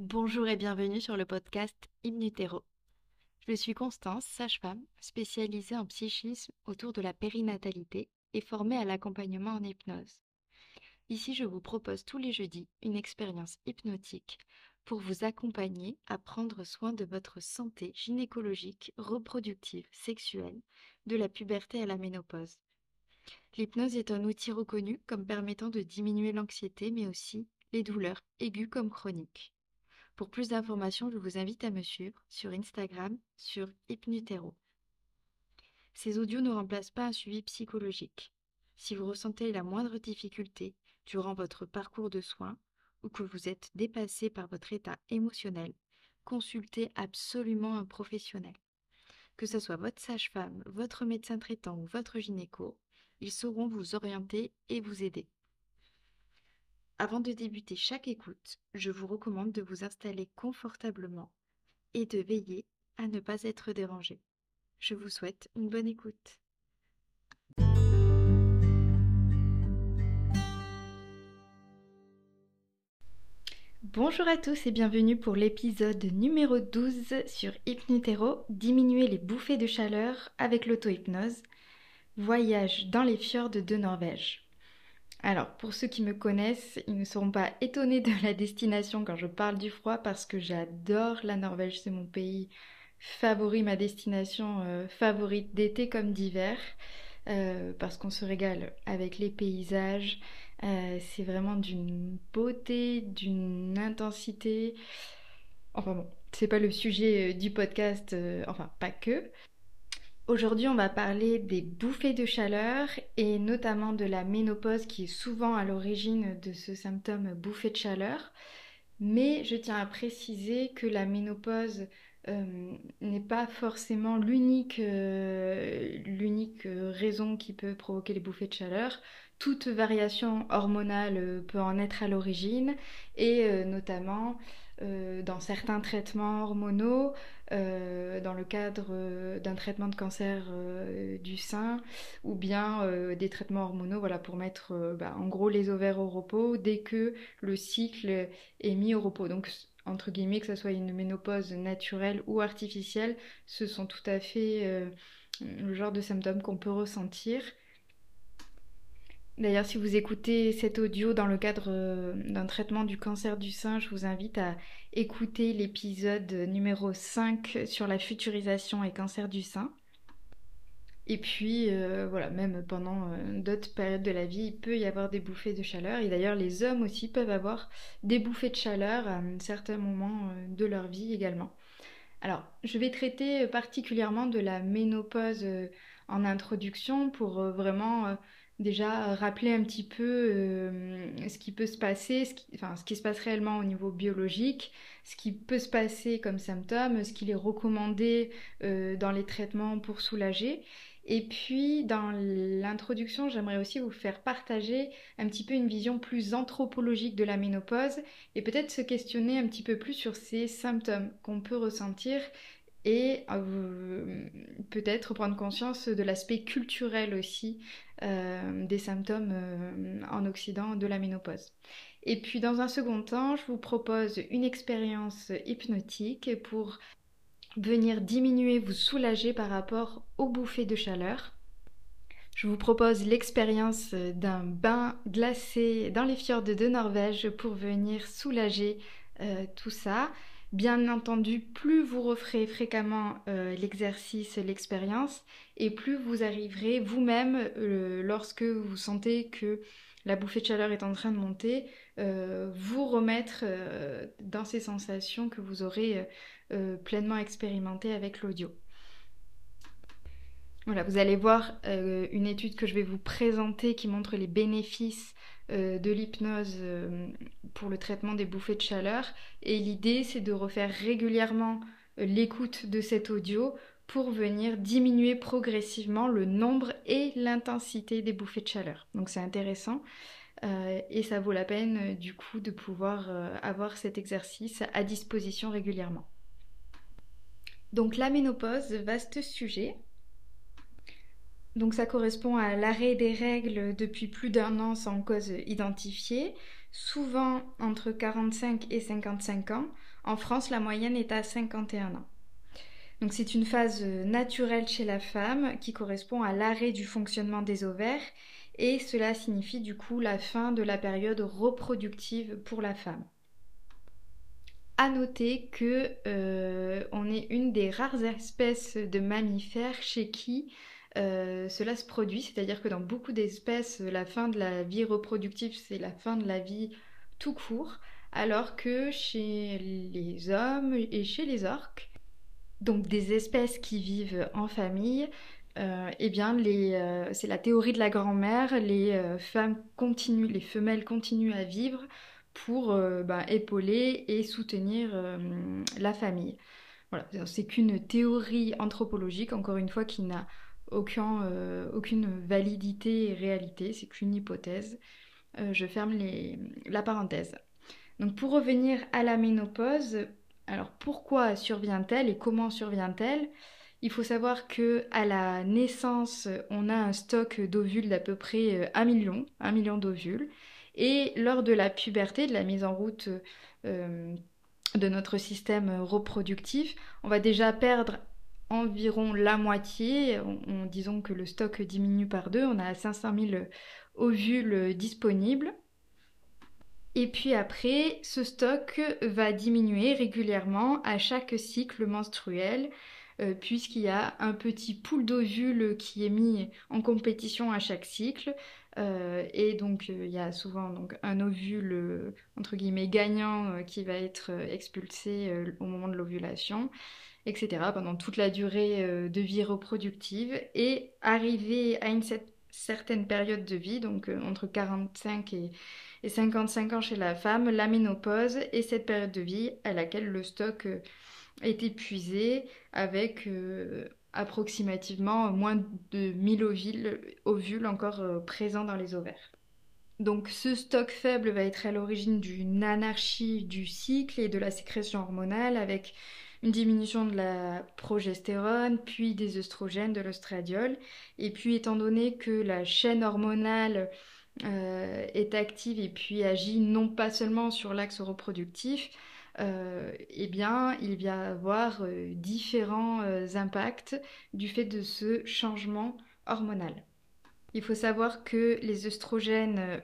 Bonjour et bienvenue sur le podcast Hypnutero. Je suis Constance, sage-femme, spécialisée en psychisme autour de la périnatalité et formée à l'accompagnement en hypnose. Ici, je vous propose tous les jeudis une expérience hypnotique pour vous accompagner à prendre soin de votre santé gynécologique, reproductive, sexuelle, de la puberté à la ménopause. L'hypnose est un outil reconnu comme permettant de diminuer l'anxiété mais aussi les douleurs aiguës comme chroniques. Pour plus d'informations, je vous invite à me suivre sur Instagram sur Hypnutero. Ces audios ne remplacent pas un suivi psychologique. Si vous ressentez la moindre difficulté durant votre parcours de soins ou que vous êtes dépassé par votre état émotionnel, consultez absolument un professionnel. Que ce soit votre sage-femme, votre médecin traitant ou votre gynéco, ils sauront vous orienter et vous aider. Avant de débuter chaque écoute, je vous recommande de vous installer confortablement et de veiller à ne pas être dérangé. Je vous souhaite une bonne écoute. Bonjour à tous et bienvenue pour l'épisode numéro 12 sur Hypnutero, diminuer les bouffées de chaleur avec l'auto-hypnose, voyage dans les fjords de Norvège. Alors, pour ceux qui me connaissent, ils ne seront pas étonnés de la destination quand je parle du froid parce que j'adore la Norvège, c'est mon pays favori, ma destination euh, favorite d'été comme d'hiver, euh, parce qu'on se régale avec les paysages, euh, c'est vraiment d'une beauté, d'une intensité. Enfin bon, c'est pas le sujet du podcast, enfin pas que, Aujourd'hui, on va parler des bouffées de chaleur et notamment de la ménopause qui est souvent à l'origine de ce symptôme bouffée de chaleur. Mais je tiens à préciser que la ménopause euh, n'est pas forcément l'unique euh, euh, raison qui peut provoquer les bouffées de chaleur. Toute variation hormonale peut en être à l'origine et notamment euh, dans certains traitements hormonaux, euh, dans le cadre euh, d'un traitement de cancer du sein, ou bien des traitements hormonaux voilà, pour mettre bah, en gros les ovaires au repos dès que le cycle est mis au repos. Donc entre guillemets, que ce soit une ménopause naturelle ou artificielle, ce sont tout à fait le genre de symptômes qu'on peut ressentir. D'ailleurs, si vous écoutez cet audio dans le cadre euh, d'un traitement du cancer du sein, je vous invite à écouter l'épisode numéro 5 sur la futurisation et cancer du sein. Et puis, euh, voilà, même pendant euh, d'autres périodes de la vie, il peut y avoir des bouffées de chaleur. Et d'ailleurs, les hommes aussi peuvent avoir des bouffées de chaleur à un certain moment de leur vie également. Alors, je vais traiter particulièrement de la ménopause en introduction pour vraiment déjà rappeler un petit peu euh, ce qui peut se passer, enfin ce qui se passe réellement au niveau biologique, ce qui peut se passer comme symptômes, ce qu'il est recommandé euh, dans les traitements pour soulager. Et puis dans l'introduction, j'aimerais aussi vous faire partager un petit peu une vision plus anthropologique de la ménopause et peut-être se questionner un petit peu plus sur ces symptômes qu'on peut ressentir et euh, peut-être prendre conscience de l'aspect culturel aussi euh, des symptômes euh, en Occident de la ménopause. Et puis dans un second temps, je vous propose une expérience hypnotique pour venir diminuer, vous soulager par rapport aux bouffées de chaleur. Je vous propose l'expérience d'un bain glacé dans les fjords de Norvège pour venir soulager tout ça. Bien entendu, plus vous referez fréquemment euh, l'exercice, l'expérience, et plus vous arriverez vous-même, euh, lorsque vous sentez que la bouffée de chaleur est en train de monter, euh, vous remettre dans ces sensations que vous aurez pleinement expérimentées avec l'audio. Voilà, vous allez voir une étude que je vais vous présenter qui montre les bénéfices euh, de l'hypnose euh, pour le traitement des bouffées de chaleur. Et l'idée, c'est de refaire régulièrement euh, l'écoute de cet audio pour venir diminuer progressivement le nombre et l'intensité des bouffées de chaleur. Donc c'est intéressant et ça vaut la peine du coup de pouvoir avoir cet exercice à disposition régulièrement. Donc la ménopause, vaste sujet. Donc ça correspond à l'arrêt des règles depuis plus d'un an sans cause identifiée, souvent entre 45 et 55 ans. En France, la moyenne est à 51 ans. Donc c'est une phase naturelle chez la femme qui correspond à l'arrêt du fonctionnement des ovaires et cela signifie du coup la fin de la période reproductive pour la femme. À noter que euh, on est une des rares espèces de mammifères chez qui euh, cela se produit, c'est-à-dire que dans beaucoup d'espèces, la fin de la vie reproductive, c'est la fin de la vie tout court, alors que chez les hommes et chez les orques, donc des espèces qui vivent en famille, euh, eh bien, euh, c'est la théorie de la grand-mère, les femmes continuent, les femelles continuent à vivre pour ben, épauler et soutenir la famille. Voilà, c'est qu'une théorie anthropologique, encore une fois, qui n'a aucune validité et réalité, c'est qu'une hypothèse. je ferme la parenthèse. Donc pour revenir à la ménopause, alors pourquoi survient-elle et comment survient-elle? Il faut savoir que à la naissance, on a un stock d'ovules d'à peu près 1 euh, million, 1 million d'ovules. Et lors de la puberté, de la mise en route euh, de notre système reproductif, on va déjà perdre environ la moitié. disons que le stock diminue par deux. On a 500 000 ovules disponibles. Et puis après, ce stock va diminuer régulièrement à chaque cycle menstruel, euh, puisqu'il y a un petit pool d'ovules qui est mis en compétition à chaque cycle. Euh, et donc euh, il y a souvent donc, un ovule entre guillemets gagnant qui va être expulsé au moment de l'ovulation, etc. pendant toute la durée de vie reproductive. Et arrivé à une certaine période de vie, donc entre 45 et et 55 ans chez la femme, la ménopause et cette période de vie à laquelle le stock euh, est épuisé avec euh, approximativement moins de 1000 ovules, encore euh, présents dans les ovaires. Donc ce stock faible va être à l'origine d'une anarchie du cycle et de la sécrétion hormonale avec une diminution de la progestérone, puis des œstrogènes, de l'ostradiol. Et puis étant donné que la chaîne hormonale euh, est active et puis agit non pas seulement sur l'axe reproductif, euh, eh bien, il va y avoir euh, différents impacts du fait de ce changement hormonal. Il faut savoir que les œstrogènes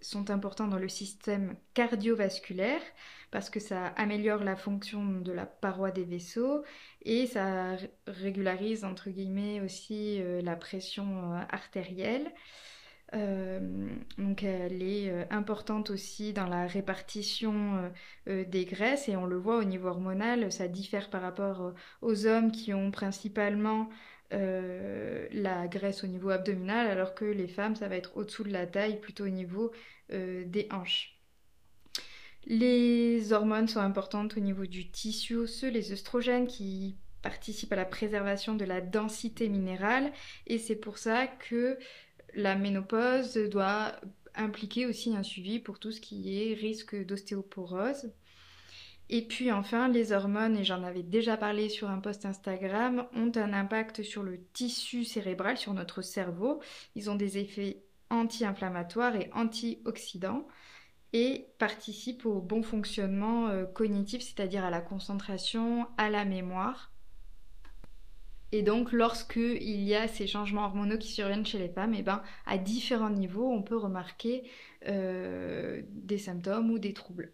sont importants dans le système cardiovasculaire parce que ça améliore la fonction de la paroi des vaisseaux et ça régularise entre guillemets aussi la pression artérielle. Euh, donc elle est euh, importante aussi dans la répartition euh, des graisses et on le voit au niveau hormonal, ça diffère par rapport aux hommes qui ont principalement la graisse au niveau abdominal alors que les femmes ça va être au-dessous de la taille, plutôt au niveau des hanches. Les hormones sont importantes au niveau du tissu osseux, les œstrogènes qui participent à la préservation de la densité minérale et c'est pour ça que la ménopause doit impliquer aussi un suivi pour tout ce qui est risque d'ostéoporose. Et puis enfin, les hormones, et j'en avais déjà parlé sur un post Instagram, ont un impact sur le tissu cérébral, sur notre cerveau. Ils ont des effets anti-inflammatoires et antioxydants et participent au bon fonctionnement euh, cognitif, c'est-à-dire à la concentration, à la mémoire. Et donc, lorsqu'il y a ces changements hormonaux qui surviennent chez les femmes, et eh ben, à différents niveaux, on peut remarquer euh, des symptômes ou des troubles.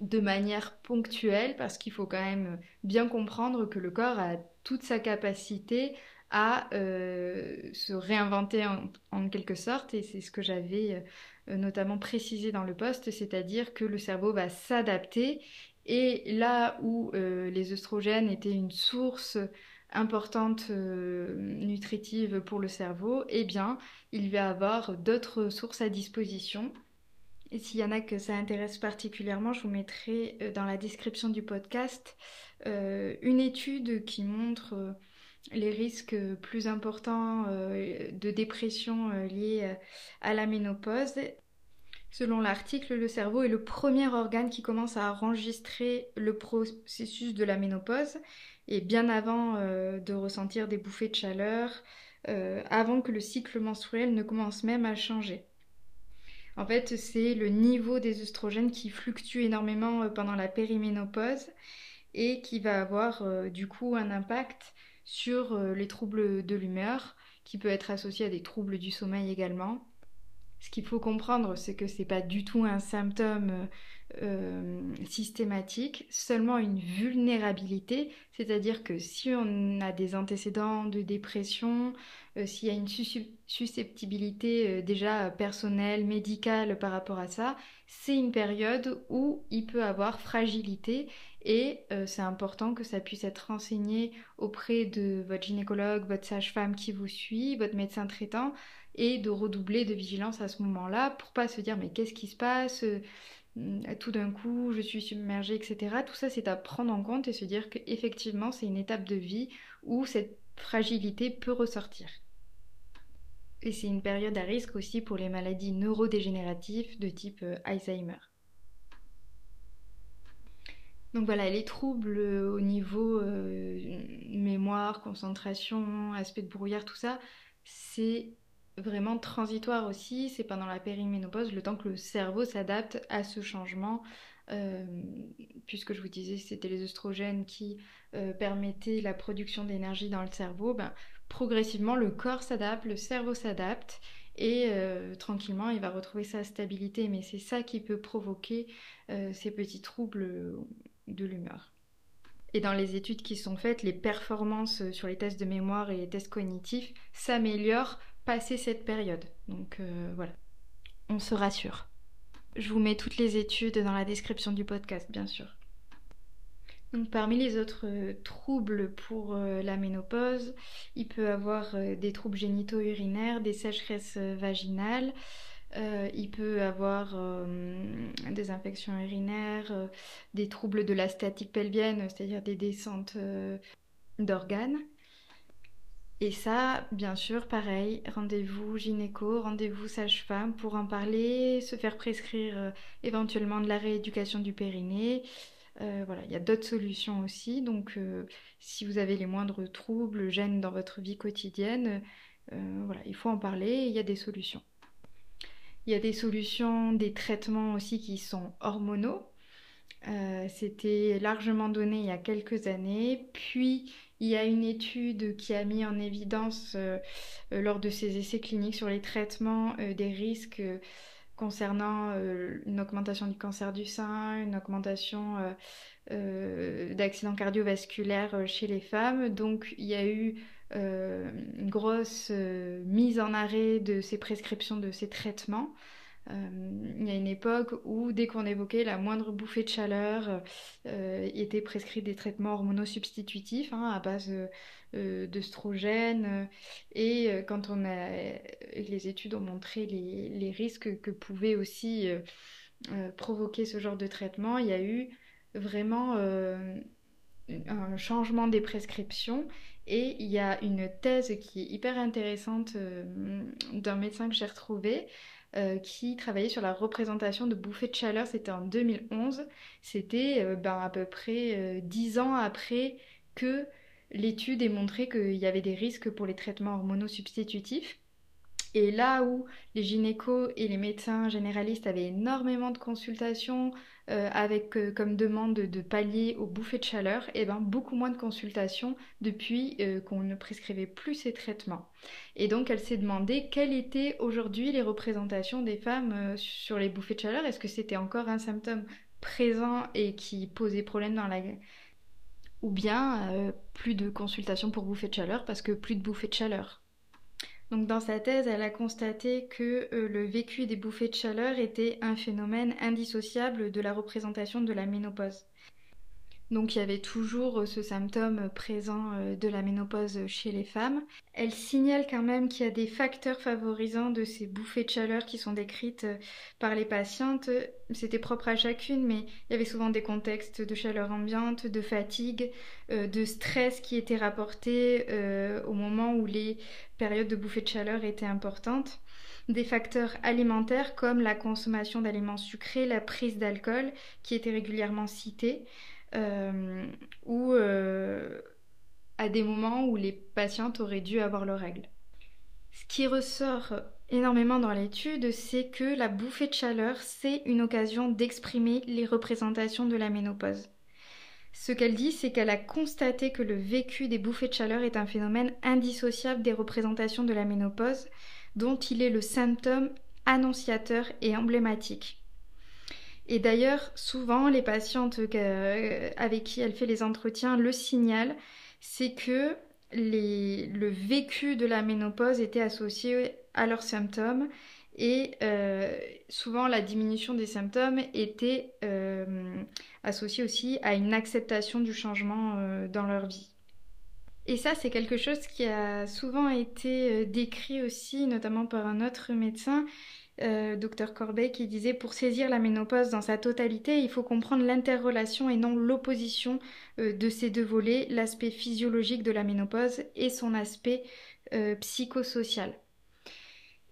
De manière ponctuelle, parce qu'il faut quand même bien comprendre que le corps a toute sa capacité à euh, se réinventer en, quelque sorte, et c'est ce que j'avais notamment précisé dans le poste, c'est-à-dire que le cerveau va s'adapter, et là où les œstrogènes étaient une source importante euh, nutritive pour le cerveau, eh bien, il va avoir d'autres sources à disposition. Et s'il y en a que ça intéresse particulièrement, je vous mettrai euh, dans la description du podcast euh, une étude qui montre les risques plus importants de dépression liés à la ménopause. Selon l'article, le cerveau est le premier organe qui commence à enregistrer le processus de la ménopause et bien avant euh, de ressentir des bouffées de chaleur, euh, avant que le cycle menstruel ne commence même à changer. En fait, c'est le niveau des œstrogènes qui fluctue énormément pendant la périménopause et qui va avoir du coup un impact sur les troubles de l'humeur, qui peut être associé à des troubles du sommeil également. Ce qu'il faut comprendre, c'est que c'est pas du tout un symptôme euh, systématique, seulement une vulnérabilité, c'est-à-dire que si on a des antécédents de dépression, euh, s'il y a une susceptibilité euh, déjà personnelle, médicale par rapport à ça, c'est une période où il peut avoir fragilité et c'est important que ça puisse être renseigné auprès de votre gynécologue, votre sage-femme qui vous suit, votre médecin traitant et de redoubler de vigilance à ce moment-là pour pas se dire mais qu'est-ce qui se passe euh, tout d'un coup je suis submergée, etc. Tout ça, c'est à prendre en compte et se dire qu'effectivement, c'est une étape de vie où cette fragilité peut ressortir. Et c'est une période à risque aussi pour les maladies neurodégénératives de type euh, Alzheimer. Donc voilà, les troubles au niveau euh, mémoire, concentration, aspect de brouillard, tout ça, c'est vraiment transitoire aussi, c'est pendant la périménopause, le temps que le cerveau s'adapte à ce changement, euh, puisque je vous disais c'était les oestrogènes qui euh, permettaient la production d'énergie dans le cerveau, ben, progressivement le corps s'adapte, le cerveau s'adapte, et euh, tranquillement il va retrouver sa stabilité, mais c'est ça qui peut provoquer ces petits troubles de l'humeur. Et dans les études qui sont faites, les performances sur les tests de mémoire et les tests cognitifs s'améliorent passer cette période. Donc euh, voilà, on se rassure. Je vous mets toutes les études dans la description du podcast, bien sûr. Donc parmi les autres euh, troubles pour euh, la ménopause, il peut avoir des troubles génitaux urinaires, des sécheresses vaginales, il peut avoir des infections urinaires, des troubles de la statique pelvienne, c'est-à-dire des descentes d'organes. Et ça, bien sûr, pareil, rendez-vous gynéco, rendez-vous sage-femme pour en parler, se faire prescrire euh, éventuellement de la rééducation du périnée. Euh, voilà, il y a d'autres solutions aussi. Donc, euh, si vous avez les moindres troubles, gênes dans votre vie quotidienne, il faut en parler il y a des solutions. Il y a des solutions, des traitements aussi qui sont hormonaux. C'était largement donné il y a quelques années. Puis, il y a une étude qui a mis en évidence euh, euh, lors de ses essais cliniques sur les traitements euh, des risques concernant une augmentation du cancer du sein, une augmentation d'accidents cardiovasculaires chez les femmes. Donc il y a eu une grosse mise en arrêt de ces prescriptions de ces traitements. Euh, il y a une époque où dès qu'on évoquait la moindre bouffée de chaleur, euh, était prescrit des traitements hormonaux substitutifs hein, à base euh, d'œstrogènes. Et quand on a, les études ont montré les, les risques que pouvait aussi provoquer ce genre de traitement, il y a eu vraiment un changement des prescriptions et il y a une thèse qui est hyper intéressante d'un médecin que j'ai retrouvé euh, qui travaillait sur la représentation de bouffées de chaleur. C'était en 2011. C'était euh, ben, à peu près 10 euh, ans après que l'étude ait montré qu'il y avait des risques pour les traitements hormonaux substitutifs. Et là où les gynécos et les médecins généralistes avaient énormément de consultations euh, avec euh, comme demande de, pallier aux bouffées de chaleur, et eh ben beaucoup moins de consultations depuis euh, qu'on ne prescrivait plus ces traitements. Et donc elle s'est demandé quelles étaient aujourd'hui les représentations des femmes sur les bouffées de chaleur. Est-ce que c'était encore un symptôme présent et qui posait problème dans la ou bien plus de consultations pour bouffées de chaleur parce que plus de bouffées de chaleur? Donc dans sa thèse, elle a constaté que euh, le vécu des bouffées de chaleur était un phénomène indissociable de la représentation de la ménopause. Donc il y avait toujours euh, ce symptôme présent euh, de la ménopause chez les femmes. Elle signale quand même qu'il y a des facteurs favorisants de ces bouffées de chaleur qui sont décrites euh, par les patientes. C'était propre à chacune, mais il y avait souvent des contextes de chaleur ambiante, de fatigue, de stress qui étaient rapportés au moment où les périodes de bouffées de chaleur étaient importantes des facteurs alimentaires comme la consommation d'aliments sucrés, la prise d'alcool qui étaient régulièrement cités, euh, ou euh, à des moments où les patientes auraient dû avoir leurs règles. Ce qui ressort énormément dans l'étude, c'est que la bouffée de chaleur, c'est une occasion d'exprimer les représentations de la ménopause. Ce qu'elle dit, c'est qu'elle a constaté que le vécu des bouffées de chaleur est un phénomène indissociable des représentations de la ménopause, dont il est le symptôme annonciateur et emblématique. Et d'ailleurs, souvent, les patientes euh, avec qui elle fait les entretiens le signalent, c'est que le vécu de la ménopause était associé à leurs symptômes et euh, souvent la diminution des symptômes était euh, associée aussi à une acceptation du changement dans leur vie. Et ça, c'est quelque chose qui a souvent été décrit aussi, notamment par un autre médecin, Dr Corbeil, qui disait pour saisir la ménopause dans sa totalité, il faut comprendre l'interrelation et non l'opposition de ces deux volets, l'aspect physiologique de la ménopause et son aspect psychosocial.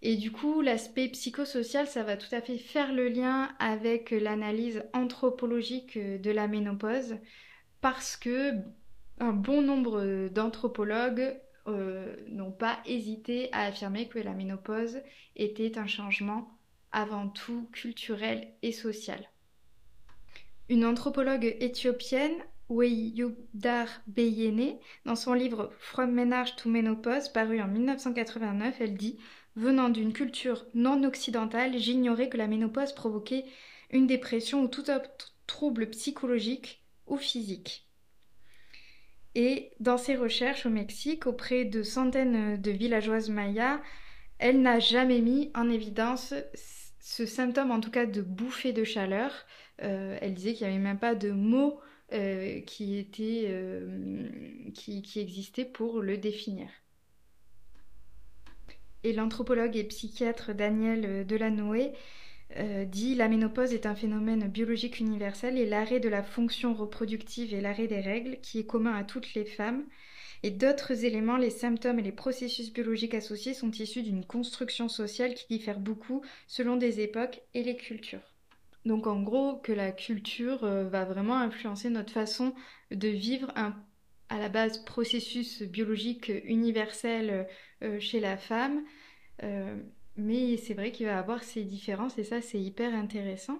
Et du coup, l'aspect psychosocial, ça va tout à fait faire le lien avec l'analyse anthropologique de la ménopause, parce que un bon nombre d'anthropologues euh, n'ont pas hésité à affirmer que la ménopause était un changement avant tout culturel et social. Une anthropologue éthiopienne, Weyudar Beyene, dans son livre From Menage to Menopause, paru en 1989, elle dit Venant d'une culture non occidentale, j'ignorais que la ménopause provoquait une dépression ou tout autre trouble psychologique ou physique. Et dans ses recherches au Mexique, auprès de centaines de villageoises mayas, elle n'a jamais mis en évidence ce symptôme, en tout cas de bouffée de chaleur. Euh, elle disait qu'il n'y avait même pas de mot euh, euh, qui, qui existait pour le définir et l'anthropologue et psychiatre Daniel Delanoë euh, dit la ménopause est un phénomène biologique universel et l'arrêt de la fonction reproductive et l'arrêt des règles qui est commun à toutes les femmes. Et d'autres éléments, les symptômes et les processus biologiques associés sont issus d'une construction sociale qui diffère beaucoup selon des époques et les cultures. Donc en gros, que la culture euh, va vraiment influencer notre façon de vivre un à la base processus biologique universel euh, chez la femme. Mais c'est vrai qu'il va avoir ces différences et ça c'est hyper intéressant.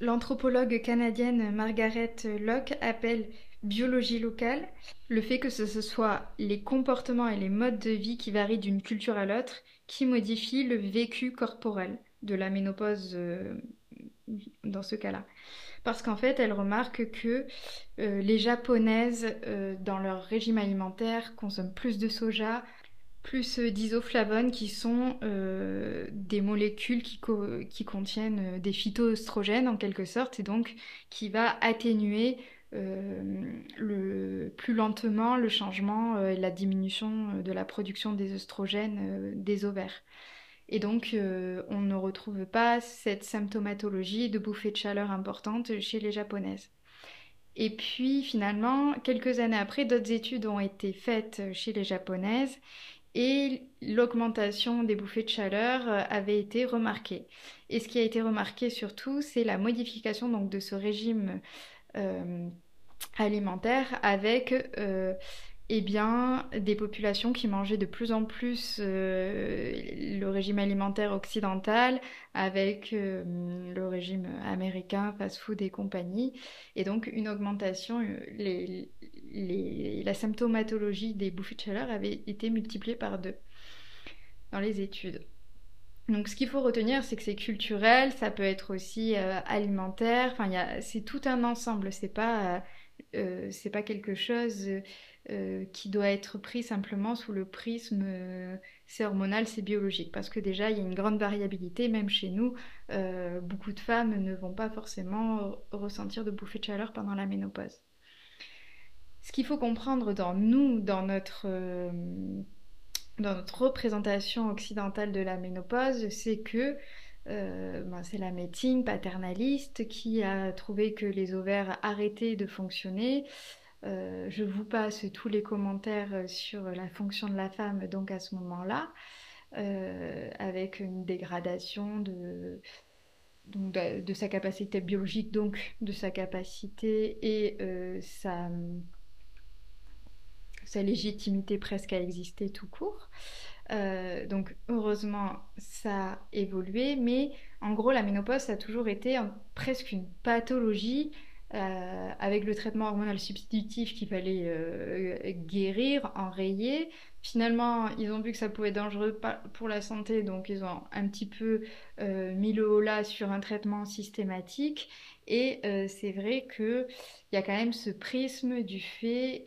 L'anthropologue canadienne Margaret Locke appelle biologie locale le fait que ce soit les comportements et les modes de vie qui varient d'une culture à l'autre qui modifient le vécu corporel de la ménopause euh, dans ce cas-là parce qu'en fait, elle remarque que euh, les japonaises, euh, dans leur régime alimentaire, consomment plus de soja, plus euh, d'isoflavones qui sont des molécules qui, contiennent des phytoestrogènes en quelque sorte, et donc qui va atténuer plus lentement le changement et la diminution de la production des oestrogènes des ovaires. Et donc, euh, on ne retrouve pas cette symptomatologie de bouffée de chaleur importante chez les japonaises. Et puis, finalement, quelques années après, d'autres études ont été faites chez les japonaises et l'augmentation des bouffées de chaleur euh, avait été remarquée. Et ce qui a été remarqué surtout, c'est la modification donc, de ce régime euh, alimentaire avec eh bien, des populations qui mangeaient de plus en plus euh, le régime alimentaire occidental avec euh, le régime américain, fast-food et compagnie, et donc une augmentation, euh, la symptomatologie des bouffées de chaleur avait été multipliée par deux dans les études. Donc ce qu'il faut retenir, c'est que c'est culturel, ça peut être aussi alimentaire, enfin c'est tout un ensemble, c'est pas, pas quelque chose euh, qui doit être pris simplement sous le prisme euh, c'est hormonal, c'est biologique. Parce que déjà, il y a une grande variabilité, même chez nous, euh, beaucoup de femmes ne vont pas forcément ressentir de bouffées de chaleur pendant la ménopause. Ce qu'il faut comprendre dans nous, dans notre, dans notre représentation occidentale de la ménopause, c'est que ben, c'est la médecine paternaliste qui a trouvé que les ovaires arrêtaient de fonctionner, euh, je vous passe tous les commentaires sur la fonction de la femme donc à ce moment-là, euh, avec une dégradation de, de, sa capacité biologique, donc de sa capacité et euh, sa, sa légitimité presque à exister tout court. donc heureusement, ça a évolué, mais en gros, la ménopause, a toujours été presque une pathologie euh, avec le traitement hormonal substitutif qu'il fallait euh, guérir, enrayer. Finalement, ils ont vu que ça pouvait être dangereux pour la santé, donc ils ont un petit peu euh, mis le haut là sur un traitement systématique. Et c'est vrai qu'il y a quand même ce prisme du fait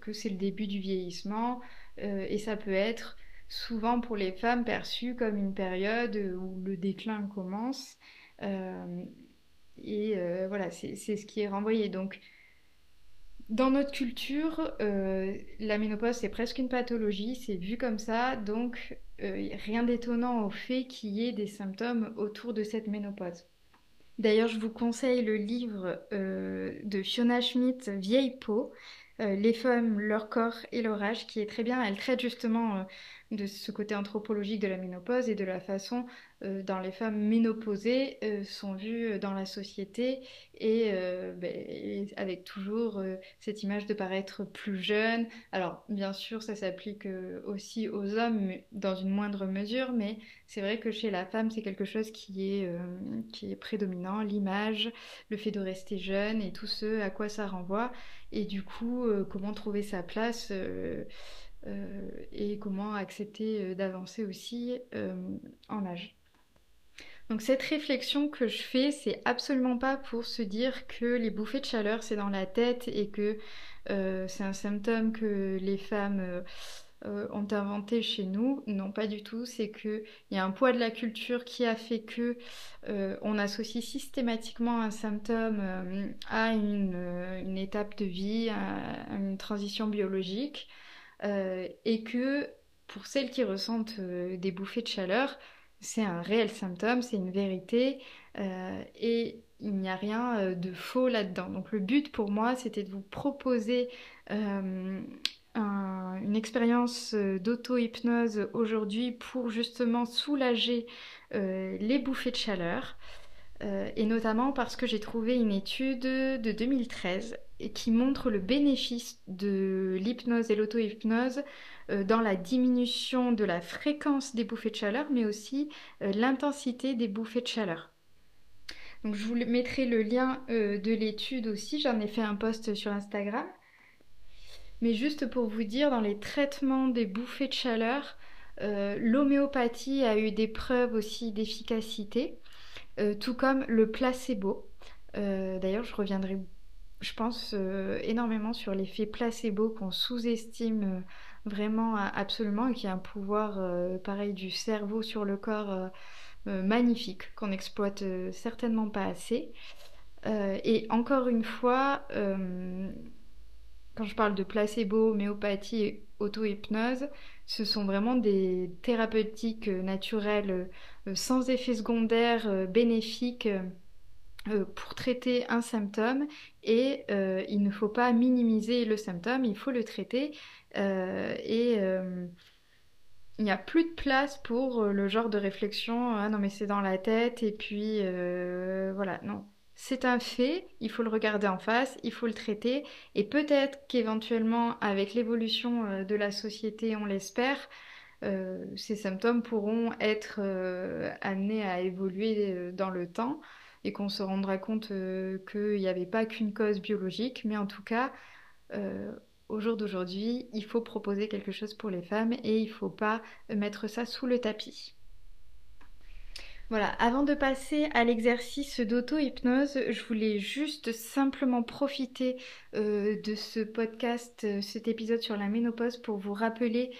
que c'est le début du vieillissement, et ça peut être souvent pour les femmes perçu comme une période où le déclin commence. Et euh, voilà, c'est ce qui est renvoyé. Donc, dans notre culture, euh, la ménopause, c'est presque une pathologie, c'est vu comme ça, donc euh, rien d'étonnant au fait qu'il y ait des symptômes autour de cette ménopause. D'ailleurs, je vous conseille le livre de Fiona Schmidt, Vieille peau, Les femmes, leur corps et leur âge, qui est très bien. Elle traite justement de ce côté anthropologique de la ménopause et de la façon euh, dont les femmes ménopausées euh, sont vues dans la société et, euh, ben, avec toujours cette image de paraître plus jeune. Alors bien sûr ça s'applique aussi aux hommes dans une moindre mesure mais c'est vrai que chez la femme c'est quelque chose qui est, qui est prédominant, l'image, le fait de rester jeune et tout ce à quoi ça renvoie et du coup comment trouver sa place euh, et comment accepter euh, d'avancer aussi euh, en âge. Donc cette réflexion que je fais, c'est absolument pas pour se dire que les bouffées de chaleur c'est dans la tête et que c'est un symptôme que les femmes ont inventé chez nous. Non, pas du tout. C'est qu'il y a un poids de la culture qui a fait que on associe systématiquement un symptôme à une, étape de vie, à une transition biologique. Euh, et que pour celles qui ressentent euh, des bouffées de chaleur, c'est un réel symptôme, c'est une vérité euh, et il n'y a rien de faux là-dedans. Donc le but pour moi, c'était de vous proposer une expérience d'auto-hypnose aujourd'hui pour justement soulager les bouffées de chaleur. et notamment parce que j'ai trouvé une étude de 2013 qui montre le bénéfice de l'hypnose et l'auto-hypnose euh, dans la diminution de la fréquence des bouffées de chaleur, mais aussi euh, l'intensité des bouffées de chaleur. Donc je vous mettrai le lien euh, de l'étude aussi, j'en ai fait un post sur Instagram. Mais juste pour vous dire, dans les traitements des bouffées de chaleur, l'homéopathie a eu des preuves aussi d'efficacité, tout comme le placebo. D'ailleurs, je reviendrai je pense euh, énormément sur l'effet placebo qu'on sous-estime euh, vraiment absolument et qui a un pouvoir euh, pareil du cerveau sur le corps magnifique qu'on n'exploite certainement pas assez. et encore une fois, quand je parle de placebo, homéopathie et auto-hypnose, ce sont vraiment des thérapeutiques naturelles sans effet secondaire bénéfiques euh, pour traiter un symptôme et euh, il ne faut pas minimiser le symptôme, il faut le traiter euh, et il n'y a plus de place pour le genre de réflexion ah non mais c'est dans la tête et puis voilà. Non. C'est un fait, il faut le regarder en face, il faut le traiter et peut-être qu'éventuellement avec l'évolution de la société on l'espère ces symptômes pourront être amenés à évoluer dans le temps et qu'on se rendra compte euh, qu'il n'y avait pas qu'une cause biologique, mais en tout cas, euh, au jour d'aujourd'hui, il faut proposer quelque chose pour les femmes et il ne faut pas mettre ça sous le tapis. Voilà, avant de passer à l'exercice d'auto-hypnose, je voulais juste simplement profiter euh, de ce podcast, cet épisode sur la ménopause pour vous rappeler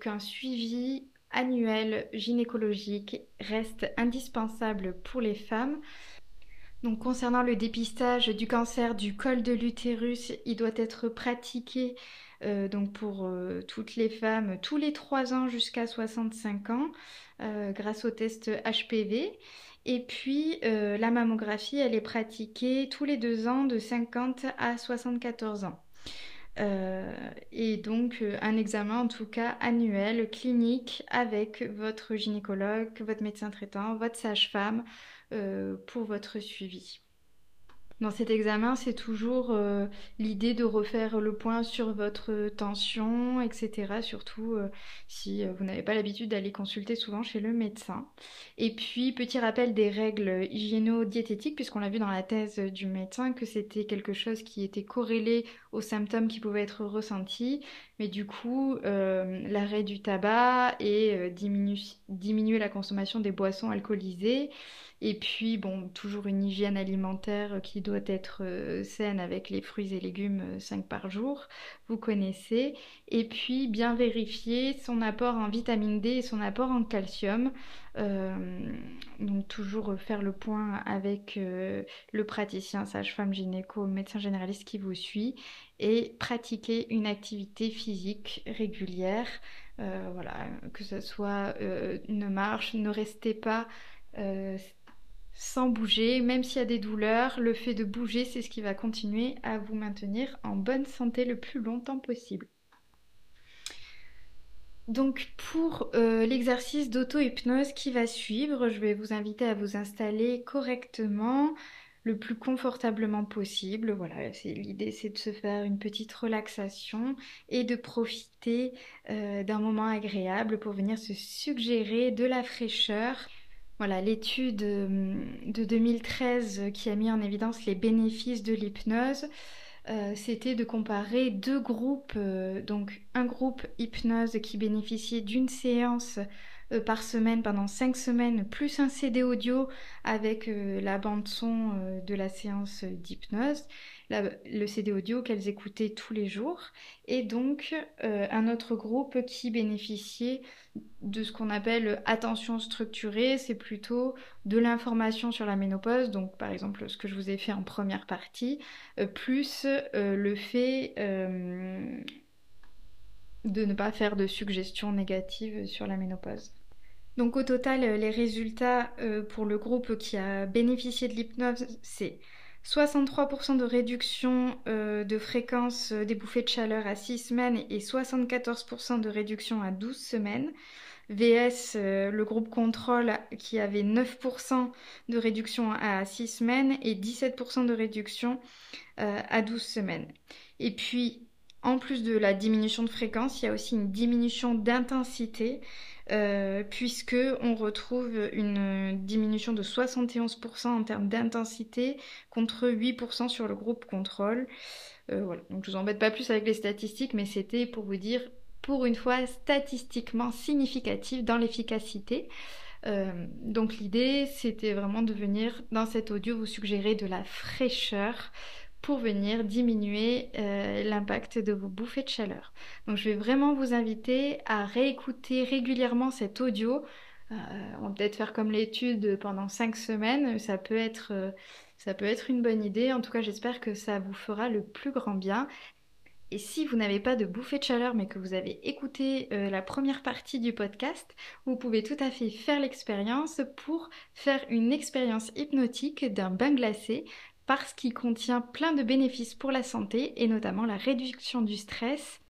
qu'un suivi annuel gynécologique reste indispensable pour les femmes. Donc concernant le dépistage du cancer du col de l'utérus, il doit être pratiqué euh, donc pour euh, toutes les femmes tous les 3 ans jusqu'à 65 ans euh, grâce au test HPV. Et puis la mammographie, elle est pratiquée tous les 2 ans de 50 à 74 ans. Euh, et donc euh, un examen en tout cas annuel, clinique, avec votre gynécologue, votre médecin traitant, votre sage-femme euh, pour votre suivi. Dans cet examen, c'est toujours euh, l'idée de refaire le point sur votre tension, etc. Surtout euh, si euh, vous n'avez pas l'habitude d'aller consulter souvent chez le médecin. Et puis, petit rappel des règles hygiéno-diététiques, puisqu'on l'a vu dans la thèse du médecin que c'était quelque chose qui était corrélé aux symptômes qui pouvaient être ressentis. Mais du coup, l'arrêt du tabac et diminuer la consommation des boissons alcoolisées et puis, bon, toujours une hygiène alimentaire qui doit être euh, saine avec les fruits et légumes 5 euh, par jour, vous connaissez. Et puis, bien vérifier son apport en vitamine D et son apport en calcium. Euh, donc, toujours faire le point avec le praticien, sage-femme, gynéco, médecin généraliste qui vous suit. Et pratiquer une activité physique régulière. voilà, que ce soit une marche, ne restez pas sans bouger, même s'il y a des douleurs, le fait de bouger, c'est ce qui va continuer à vous maintenir en bonne santé le plus longtemps possible. Donc pour euh, l'exercice d'auto-hypnose qui va suivre, je vais vous inviter à vous installer correctement, le plus confortablement possible. Voilà, l'idée, c'est de se faire une petite relaxation et de profiter euh, d'un moment agréable pour venir se suggérer de la fraîcheur voilà, l'étude euh, de 2013 qui a mis en évidence les bénéfices de l'hypnose, euh, c'était de comparer deux groupes, euh, donc un groupe hypnose qui bénéficiait d'une séance par semaine pendant cinq semaines, plus un CD audio avec la bande son de la séance d'hypnose, le CD audio qu'elles écoutaient tous les jours, et donc un autre groupe qui bénéficiait de ce qu'on appelle attention structurée, c'est plutôt de l'information sur la ménopause, donc par exemple ce que je vous ai fait en première partie, euh, plus euh, le fait euh, de ne pas faire de suggestions négatives sur la ménopause. Donc au total, les résultats pour le groupe qui a bénéficié de l'hypnose, c'est 63% de réduction de fréquence des bouffées de chaleur à 6 semaines et 74% de réduction à 12 semaines. VS, euh, le groupe contrôle qui avait 9% de réduction à 6 semaines et 17% de réduction euh, à 12 semaines. Et puis, en plus de la diminution de fréquence, il y a aussi une diminution d'intensité euh, puisque on retrouve une diminution de 71% en termes d'intensité contre 8% sur le groupe contrôle. voilà. Donc je vous embête pas plus avec les statistiques, mais c'était pour vous dire pour une fois statistiquement significative dans l'efficacité. Euh, donc l'idée, c'était vraiment de venir dans cet audio vous suggérer de la fraîcheur pour venir diminuer euh, l'impact de vos bouffées de chaleur. Donc je vais vraiment vous inviter à réécouter régulièrement cet audio. Euh, on va peut-être faire comme l'étude pendant 5 semaines, ça peut être... ça peut être une bonne idée. En tout cas, j'espère que ça vous fera le plus grand bien. Et si vous n'avez pas de bouffée de chaleur mais que vous avez écouté euh, la première partie du podcast, vous pouvez tout à fait faire l'expérience pour faire une expérience hypnotique d'un bain glacé parce qu'il contient plein de bénéfices pour la santé et notamment la réduction du stress.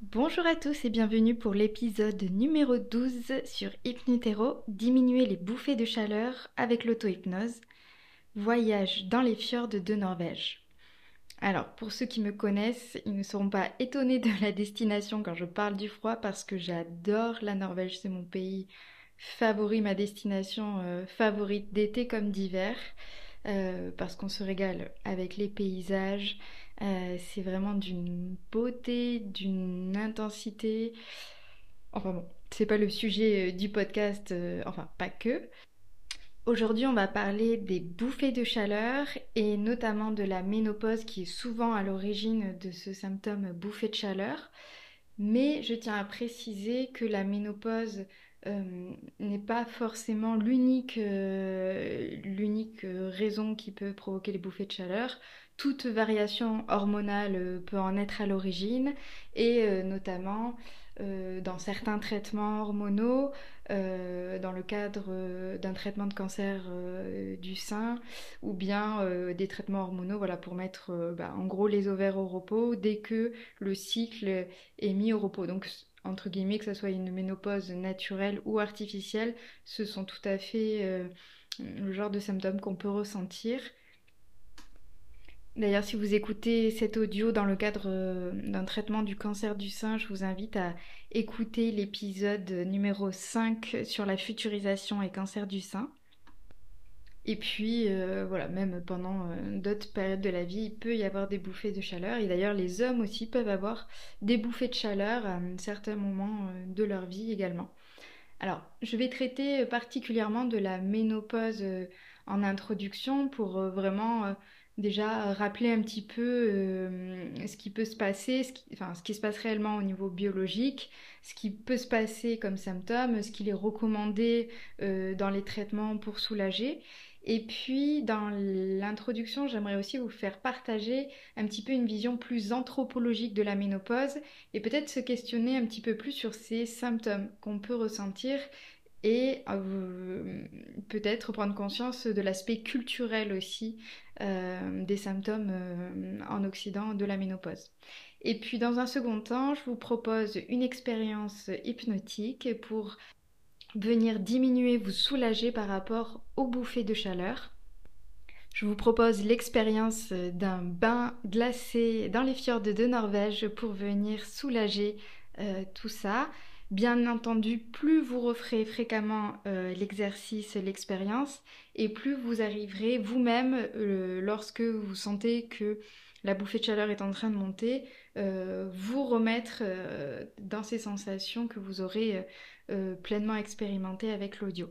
Bonjour à tous et bienvenue pour l'épisode numéro 12 sur Hypnutero, diminuer les bouffées de chaleur avec l'auto-hypnose. Voyage dans les fjords de Norvège. Alors, pour ceux qui me connaissent, ils ne seront pas étonnés de la destination quand je parle du froid parce que j'adore la Norvège, c'est mon pays favori, ma destination euh, favorite d'été comme d'hiver, euh, parce qu'on se régale avec les paysages, euh, c'est vraiment d'une beauté, d'une intensité. Enfin bon, c'est pas le sujet du podcast, enfin pas que, Aujourd'hui, on va parler des bouffées de chaleur et notamment de la ménopause qui est souvent à l'origine de ce symptôme bouffée de chaleur. Mais je tiens à préciser que la ménopause euh, n'est pas forcément l'unique euh, raison qui peut provoquer les bouffées de chaleur. Toute variation hormonale peut en être à l'origine et euh, notamment euh, dans certains traitements hormonaux, euh, dans le cadre euh, d'un traitement de cancer du sein, ou bien des traitements hormonaux voilà, pour mettre bah, en gros les ovaires au repos dès que le cycle est mis au repos. Entre guillemets, que ce soit une ménopause naturelle ou artificielle, ce sont tout à fait le genre de symptômes qu'on peut ressentir. D'ailleurs, si vous écoutez cet audio dans le cadre euh, d'un traitement du cancer du sein, je vous invite à écouter l'épisode numéro 5 sur la futurisation et cancer du sein. Et puis, euh, voilà, même pendant euh, d'autres périodes de la vie, il peut y avoir des bouffées de chaleur. Et d'ailleurs, les hommes aussi peuvent avoir des bouffées de chaleur à un certain moment de leur vie également. Alors, je vais traiter particulièrement de la ménopause en introduction pour vraiment déjà rappeler un petit peu euh, ce qui peut se passer, ce qui, enfin ce qui se passe réellement au niveau biologique, ce qui peut se passer comme symptômes, ce qu'il est recommandé euh, dans les traitements pour soulager. Et puis dans l'introduction, j'aimerais aussi vous faire partager un petit peu une vision plus anthropologique de la ménopause et peut-être se questionner un petit peu plus sur ces symptômes qu'on peut ressentir et euh, peut-être prendre conscience de l'aspect culturel aussi euh, des symptômes euh, en Occident de la ménopause. Et puis dans un second temps, je vous propose une expérience hypnotique pour venir diminuer, vous soulager par rapport aux bouffées de chaleur. Je vous propose l'expérience d'un bain glacé dans les fjords de Norvège pour venir soulager tout ça. Bien entendu, plus vous referez fréquemment euh, l'exercice, l'expérience, et plus vous arriverez vous-même, euh, lorsque vous sentez que la bouffée de chaleur est en train de monter, euh, vous remettre dans ces sensations que vous aurez pleinement expérimentées avec l'audio.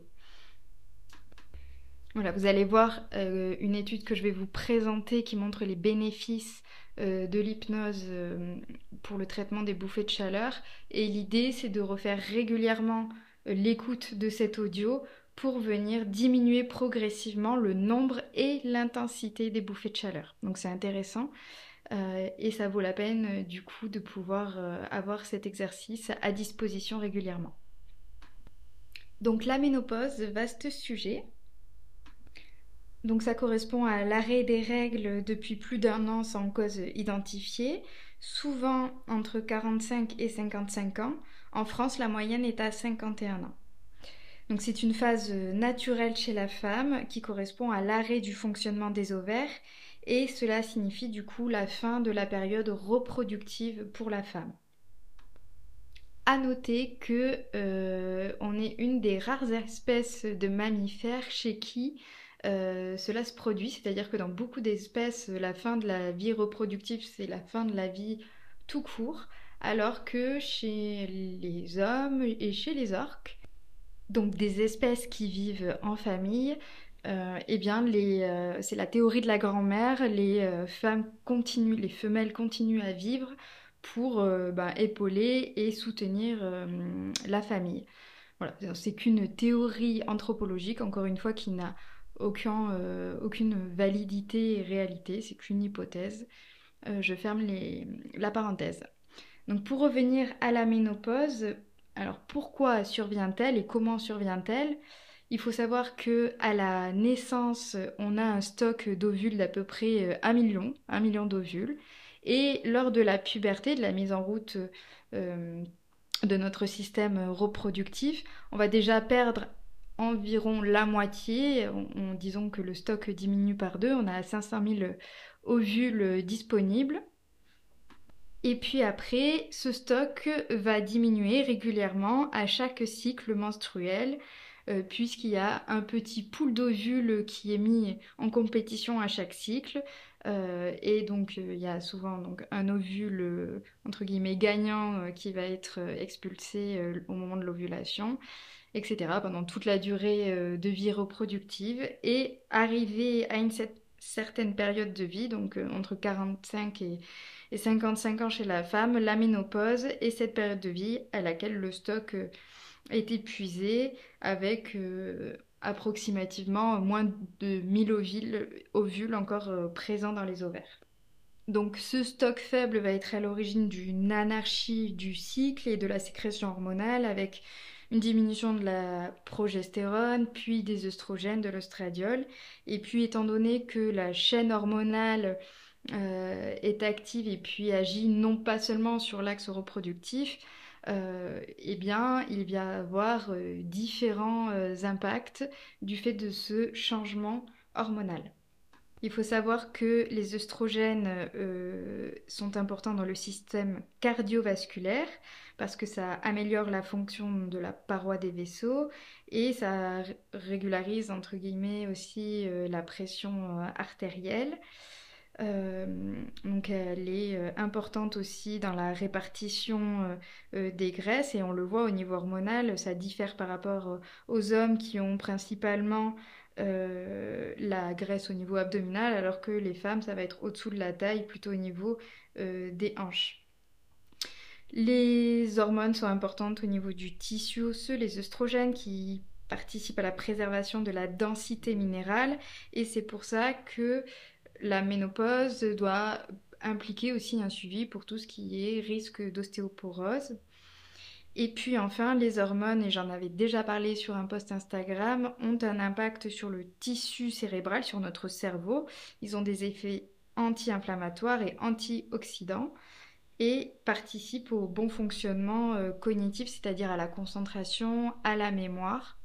Voilà, vous allez voir une étude que je vais vous présenter qui montre les bénéfices euh, de l'hypnose euh, pour le traitement des bouffées de chaleur. Et l'idée, c'est de refaire régulièrement euh, l'écoute de cet audio pour venir diminuer progressivement le nombre et l'intensité des bouffées de chaleur. Donc c'est intéressant et ça vaut la peine du coup de pouvoir avoir cet exercice à disposition régulièrement. Donc la ménopause, vaste sujet. Donc ça correspond à l'arrêt des règles depuis plus d'un an sans cause identifiée, souvent entre 45 et 55 ans. En France, la moyenne est à 51 ans. Donc c'est une phase naturelle chez la femme qui correspond à l'arrêt du fonctionnement des ovaires et cela signifie du coup la fin de la période reproductive pour la femme. À noter que euh, on est une des rares espèces de mammifères chez qui euh, cela se produit, c'est-à-dire que dans beaucoup d'espèces, la fin de la vie reproductive, c'est la fin de la vie tout court, alors que chez les hommes et chez les orques, donc des espèces qui vivent en famille, euh, eh bien, euh, c'est la théorie de la grand-mère, les femmes continuent, les femelles continuent à vivre pour ben, épauler et soutenir la famille. Voilà, c'est qu'une théorie anthropologique, encore une fois, qui n'a euh, aucune validité et réalité, c'est qu'une hypothèse. Euh, je ferme la parenthèse. Donc pour revenir à la ménopause, alors pourquoi survient-elle et comment survient-elle? Il faut savoir que à la naissance, on a un stock d'ovules d'à peu près 1 euh, million, 1 million d'ovules. Et lors de la puberté, de la mise en route de notre système reproductif, on va déjà perdre environ la moitié. On, disons que le stock diminue par deux. On a 500 000 ovules disponibles. Et puis après, ce stock va diminuer régulièrement à chaque cycle menstruel, euh, puisqu'il y a un petit pool d'ovules qui est mis en compétition à chaque cycle. Euh, et donc euh, il y a souvent donc, un ovule entre guillemets gagnant qui va être expulsé au moment de l'ovulation etc., pendant toute la durée euh, de vie reproductive, et arriver à une certaine période de vie, donc euh, entre 45 et, 55 ans chez la femme, la ménopause est cette période de vie à laquelle le stock euh, est épuisé avec approximativement moins de 1000 ovules, encore présents dans les ovaires. Donc ce stock faible va être à l'origine d'une anarchie du cycle et de la sécrétion hormonale avec une diminution de la progestérone, puis des œstrogènes, de l'ostradiol. Et puis étant donné que la chaîne hormonale euh, est active et puis agit non pas seulement sur l'axe reproductif, euh, eh bien, il va y avoir euh, différents impacts du fait de ce changement hormonal. Il faut savoir que les œstrogènes euh, sont importants dans le système cardiovasculaire parce que ça améliore la fonction de la paroi des vaisseaux et ça régularise entre guillemets aussi euh, la pression euh, artérielle. Donc elle est importante aussi dans la répartition des graisses et on le voit au niveau hormonal, ça diffère par rapport aux hommes qui ont principalement euh, la graisse au niveau abdominal, alors que les femmes, ça va être au-dessous de la taille, plutôt au niveau euh, des hanches. Les hormones sont importantes au niveau du tissu osseux, les œstrogènes qui participent à la préservation de la densité minérale, et c'est pour ça que la ménopause doit impliquer aussi un suivi pour tout ce qui est risque d'ostéoporose. Et puis enfin, les hormones, et j'en avais déjà parlé sur un post Instagram, ont un impact sur le tissu cérébral, sur notre cerveau. Ils ont des effets anti-inflammatoires et antioxydants et participent au bon fonctionnement euh, cognitif, c'est-à-dire à la concentration, à la mémoire.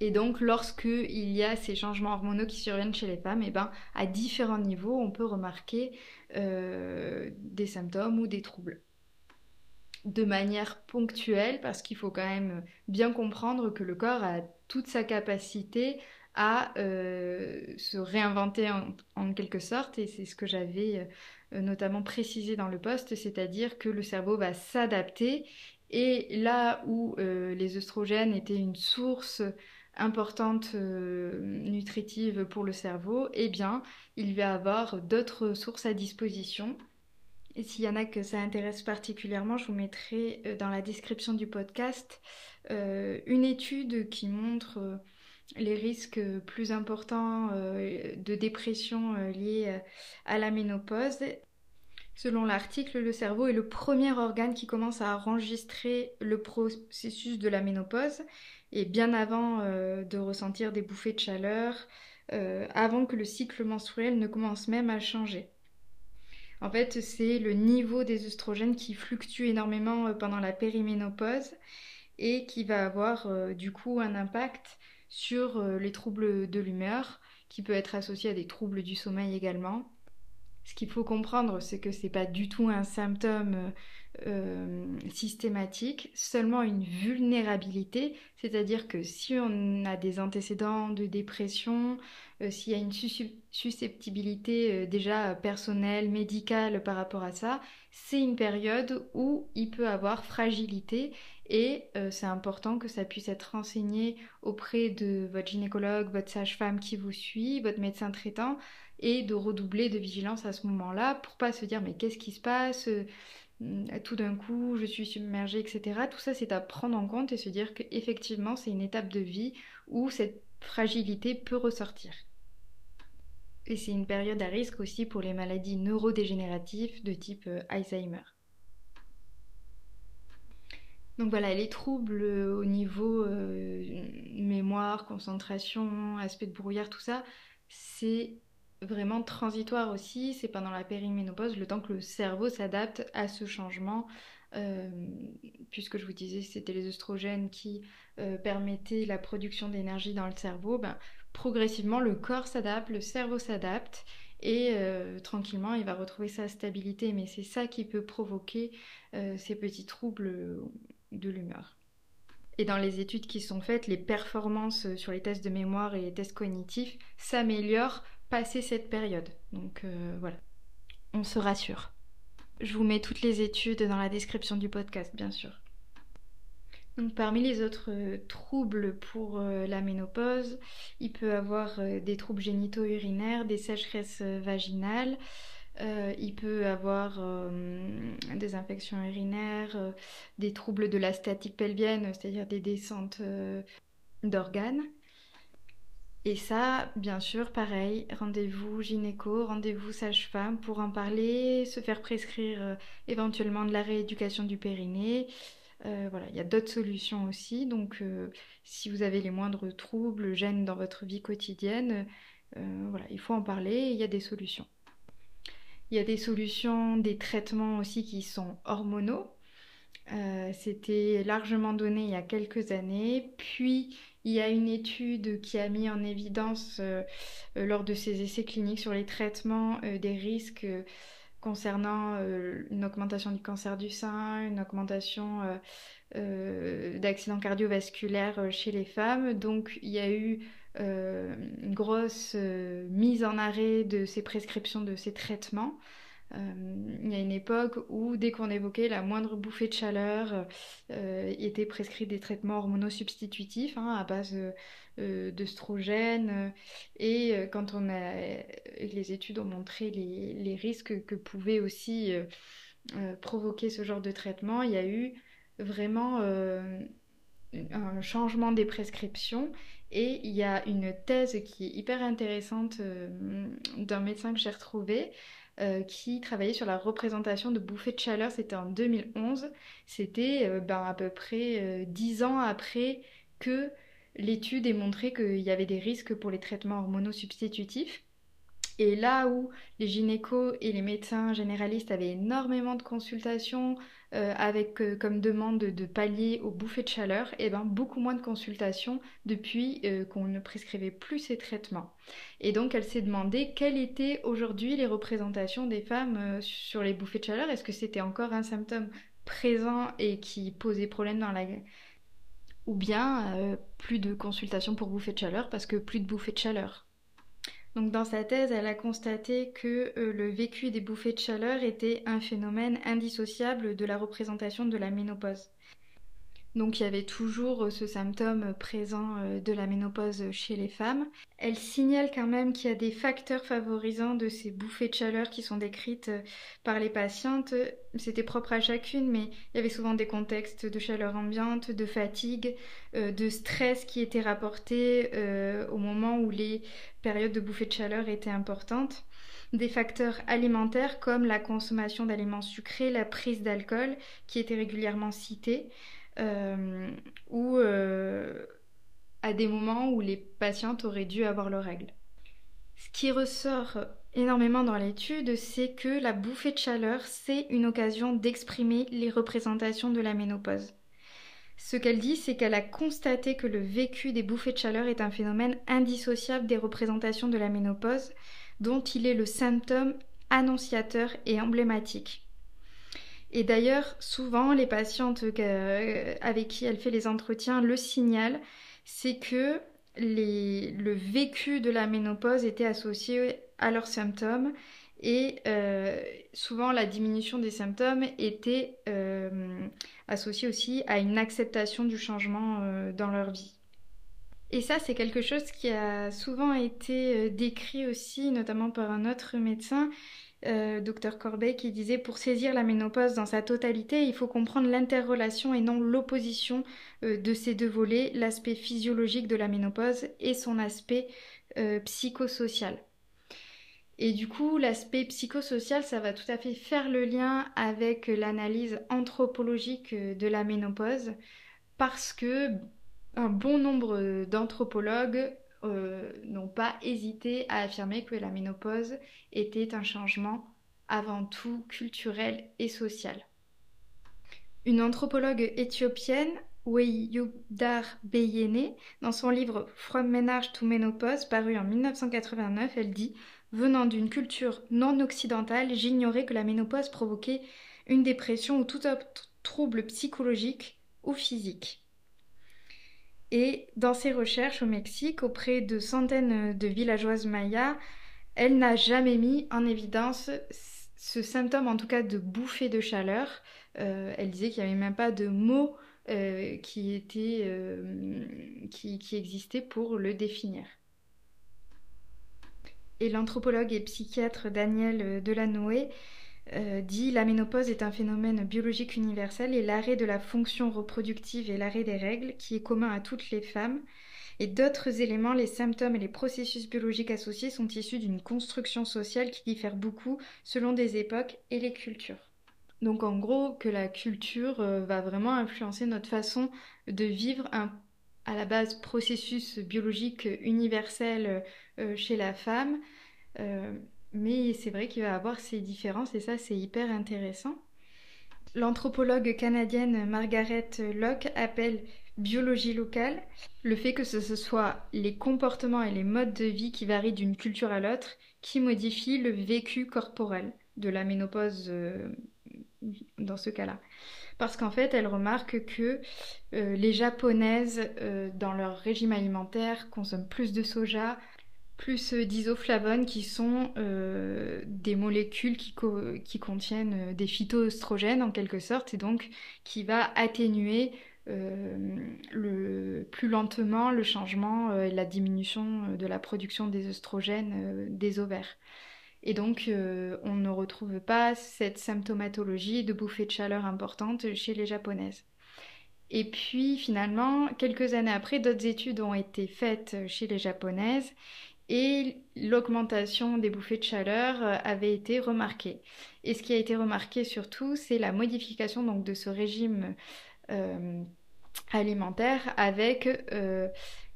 Et donc, lorsque il y a ces changements hormonaux qui surviennent chez les femmes, et eh ben, à différents niveaux, on peut remarquer euh, des symptômes ou des troubles. De manière ponctuelle parce qu'il faut quand même bien comprendre que le corps a toute sa capacité à euh, se réinventer en, quelque sorte et c'est ce que j'avais euh, notamment précisé dans le poste, c'est-à-dire que le cerveau va s'adapter. Et là où les œstrogènes étaient une source importante nutritive pour le cerveau, eh bien il va avoir d'autres sources à disposition et s'il y en a que ça intéresse particulièrement, je vous mettrai euh, dans la description du podcast euh, une étude qui montre euh, les risques plus importants de dépression liés à la ménopause. Selon l'article, le cerveau est le premier organe qui commence à enregistrer le processus de la ménopause et bien avant de ressentir des bouffées de chaleur, avant que le cycle menstruel ne commence même à changer. En fait, c'est le niveau des œstrogènes qui fluctue énormément euh, pendant la périménopause et qui va avoir euh, du coup un impact sur euh, les troubles de l'humeur, qui peut être associé à des troubles du sommeil également. Ce qu'il faut comprendre, c'est que ce n'est pas du tout un symptôme systématique, seulement une vulnérabilité, c'est-à-dire que si on a des antécédents de dépression, euh, s'il y a une susceptibilité euh, déjà personnelle, médicale par rapport à ça, c'est une période où il peut avoir fragilité et euh, c'est important que ça puisse être renseigné auprès de votre gynécologue, votre sage-femme qui vous suit, votre médecin traitant et de redoubler de vigilance à ce moment-là pour pas se dire mais qu'est-ce qui se passe tout d'un coup je suis submergée, etc. Tout ça c'est à prendre en compte et se dire qu'effectivement c'est une étape de vie où cette fragilité peut ressortir. Et c'est une période à risque aussi pour les maladies neurodégénératives de type euh, Alzheimer. Donc voilà, les troubles au niveau euh, mémoire, concentration, aspect de brouillard, tout ça, c'est vraiment transitoire aussi. C'est pendant la périménopause, le temps que le cerveau s'adapte à ce changement. Euh, puisque je vous disais c'était les œstrogènes qui permettaient la production d'énergie dans le cerveau, ben, progressivement, le corps s'adapte, le cerveau s'adapte et euh, tranquillement, il va retrouver sa stabilité. Mais c'est ça qui peut provoquer euh, ces petits troubles de l'humeur. Et dans les études qui sont faites, les performances sur les tests de mémoire et les tests cognitifs s'améliorent passé cette période. Donc euh, voilà, on se rassure. Je vous mets toutes les études dans la description du podcast, bien sûr parmi les autres euh, troubles pour euh, la ménopause, il peut avoir des troubles génito-urinaires, des sécheresses vaginales, il peut avoir des infections urinaires, des troubles de la statique pelvienne, c'est-à-dire des descentes d'organes. Et ça, bien sûr, pareil, rendez-vous gynéco, rendez-vous sage-femme pour en parler, se faire prescrire éventuellement de la rééducation du périnée, euh, voilà, il y a d'autres solutions aussi. Donc, euh, si vous avez les moindres troubles, gênes dans votre vie quotidienne, euh, il faut en parler. il y a des solutions. Il y a des solutions, des traitements aussi qui sont hormonaux. C'était largement donné il y a quelques années. Puis il y a une étude qui a mis en évidence lors de ses essais cliniques sur les traitements des risques concernant une augmentation du cancer du sein, une augmentation d'accidents cardiovasculaires chez les femmes. Donc il y a eu une grosse mise en arrêt de ces prescriptions, de ces traitements. Euh, il y a une époque où dès qu'on évoquait la moindre bouffée de chaleur, euh, étaient prescrits des traitements hormonaux substitutifs hein, à base euh, d'œstrogènes. Et quand on a, les études ont montré les, les risques que pouvait aussi provoquer ce genre de traitement, il y a eu vraiment un changement des prescriptions et il y a une thèse qui est hyper intéressante d'un médecin que j'ai retrouvé euh, qui travaillait sur la représentation de bouffées de chaleur. C'était en 2011. C'était euh, ben, à peu près 10 euh, ans après que l'étude ait montré qu'il y avait des risques pour les traitements hormonaux substitutifs. Et là où les gynécos et les médecins généralistes avaient énormément de consultations euh, avec euh, comme demande de, pallier aux bouffées de chaleur, et eh ben beaucoup moins de consultations depuis euh, qu'on ne prescrivait plus ces traitements. Et donc elle s'est demandé quelles étaient aujourd'hui les représentations des femmes sur les bouffées de chaleur. Est-ce que c'était encore un symptôme présent et qui posait problème dans la ou bien plus de consultations pour bouffées de chaleur parce que plus de bouffées de chaleur? Donc dans sa thèse, elle a constaté que euh, le vécu des bouffées de chaleur était un phénomène indissociable de la représentation de la ménopause. Donc il y avait toujours euh, ce symptôme présent euh, de la ménopause chez les femmes. Elle signale quand même qu'il y a des facteurs favorisants de ces bouffées de chaleur qui sont décrites euh, par les patientes. C'était propre à chacune, mais il y avait souvent des contextes de chaleur ambiante, de fatigue, de stress qui étaient rapportés au moment où les périodes de bouffées de chaleur étaient importantes des facteurs alimentaires comme la consommation d'aliments sucrés, la prise d'alcool qui étaient régulièrement cités, euh, ou euh, à des moments où les patientes auraient dû avoir leurs règles. Ce qui ressort énormément dans l'étude, c'est que la bouffée de chaleur, c'est une occasion d'exprimer les représentations de la ménopause. Ce qu'elle dit, c'est qu'elle a constaté que le vécu des bouffées de chaleur est un phénomène indissociable des représentations de la ménopause, dont il est le symptôme annonciateur et emblématique. Et d'ailleurs, souvent, les patientes euh, avec qui elle fait les entretiens le signalent, c'est que le vécu de la ménopause était associé à leurs symptômes et euh, souvent la diminution des symptômes était euh, associée aussi à une acceptation du changement dans leur vie. Et ça, c'est quelque chose qui a souvent été décrit aussi, notamment par un autre médecin, euh, docteur qui disait pour saisir la ménopause dans sa totalité, il faut comprendre l'interrelation et non l'opposition euh, de ces deux volets, l'aspect physiologique de la ménopause et son aspect euh, psychosocial. Et du coup, l'aspect psychosocial, ça va tout à fait faire le lien avec l'analyse anthropologique de la ménopause parce que un bon nombre d'anthropologues euh, n'ont pas hésité à affirmer que la ménopause était un changement avant tout culturel et social. Une anthropologue éthiopienne, Weyudar Beyene, dans son livre From Menarche to Menopause, paru en 1989, elle dit Venant d'une culture non occidentale, j'ignorais que la ménopause provoquait une dépression ou tout autre trouble psychologique ou physique. Et dans ses recherches au Mexique, auprès de centaines de villageoises mayas, elle n'a jamais mis en évidence ce symptôme, en tout cas de bouffée de chaleur. Euh, elle disait qu'il n'y avait même pas de mot euh, euh, qui, qui existait pour le définir. Et l'anthropologue et psychiatre Daniel Delanoë euh, dit la ménopause est un phénomène biologique universel et l'arrêt de la fonction reproductive et l'arrêt des règles qui est commun à toutes les femmes. Et d'autres éléments, les symptômes et les processus biologiques associés sont issus d'une construction sociale qui diffère beaucoup selon des époques et les cultures. Donc en gros, que la culture euh, va vraiment influencer notre façon de vivre un à la base processus biologique universel euh, chez la femme. Mais c'est vrai qu'il va avoir ces différences et ça c'est hyper intéressant. L'anthropologue canadienne Margaret Locke appelle biologie locale le fait que ce soit les comportements et les modes de vie qui varient d'une culture à l'autre qui modifient le vécu corporel de la ménopause euh, dans ce cas-là. Parce qu'en fait, elle remarque que euh, les japonaises, euh, dans leur régime alimentaire, consomment plus de soja, plus d'isoflavones qui sont des molécules qui, contiennent des phytoestrogènes en quelque sorte et donc qui va atténuer plus lentement le changement et la diminution de la production des oestrogènes des ovaires. Et donc, euh, on ne retrouve pas cette symptomatologie de bouffée de chaleur importante chez les japonaises. Et puis, finalement, quelques années après, d'autres études ont été faites chez les japonaises et l'augmentation des bouffées de chaleur euh, avait été remarquée. Et ce qui a été remarqué surtout, c'est la modification donc, de ce régime euh, alimentaire avec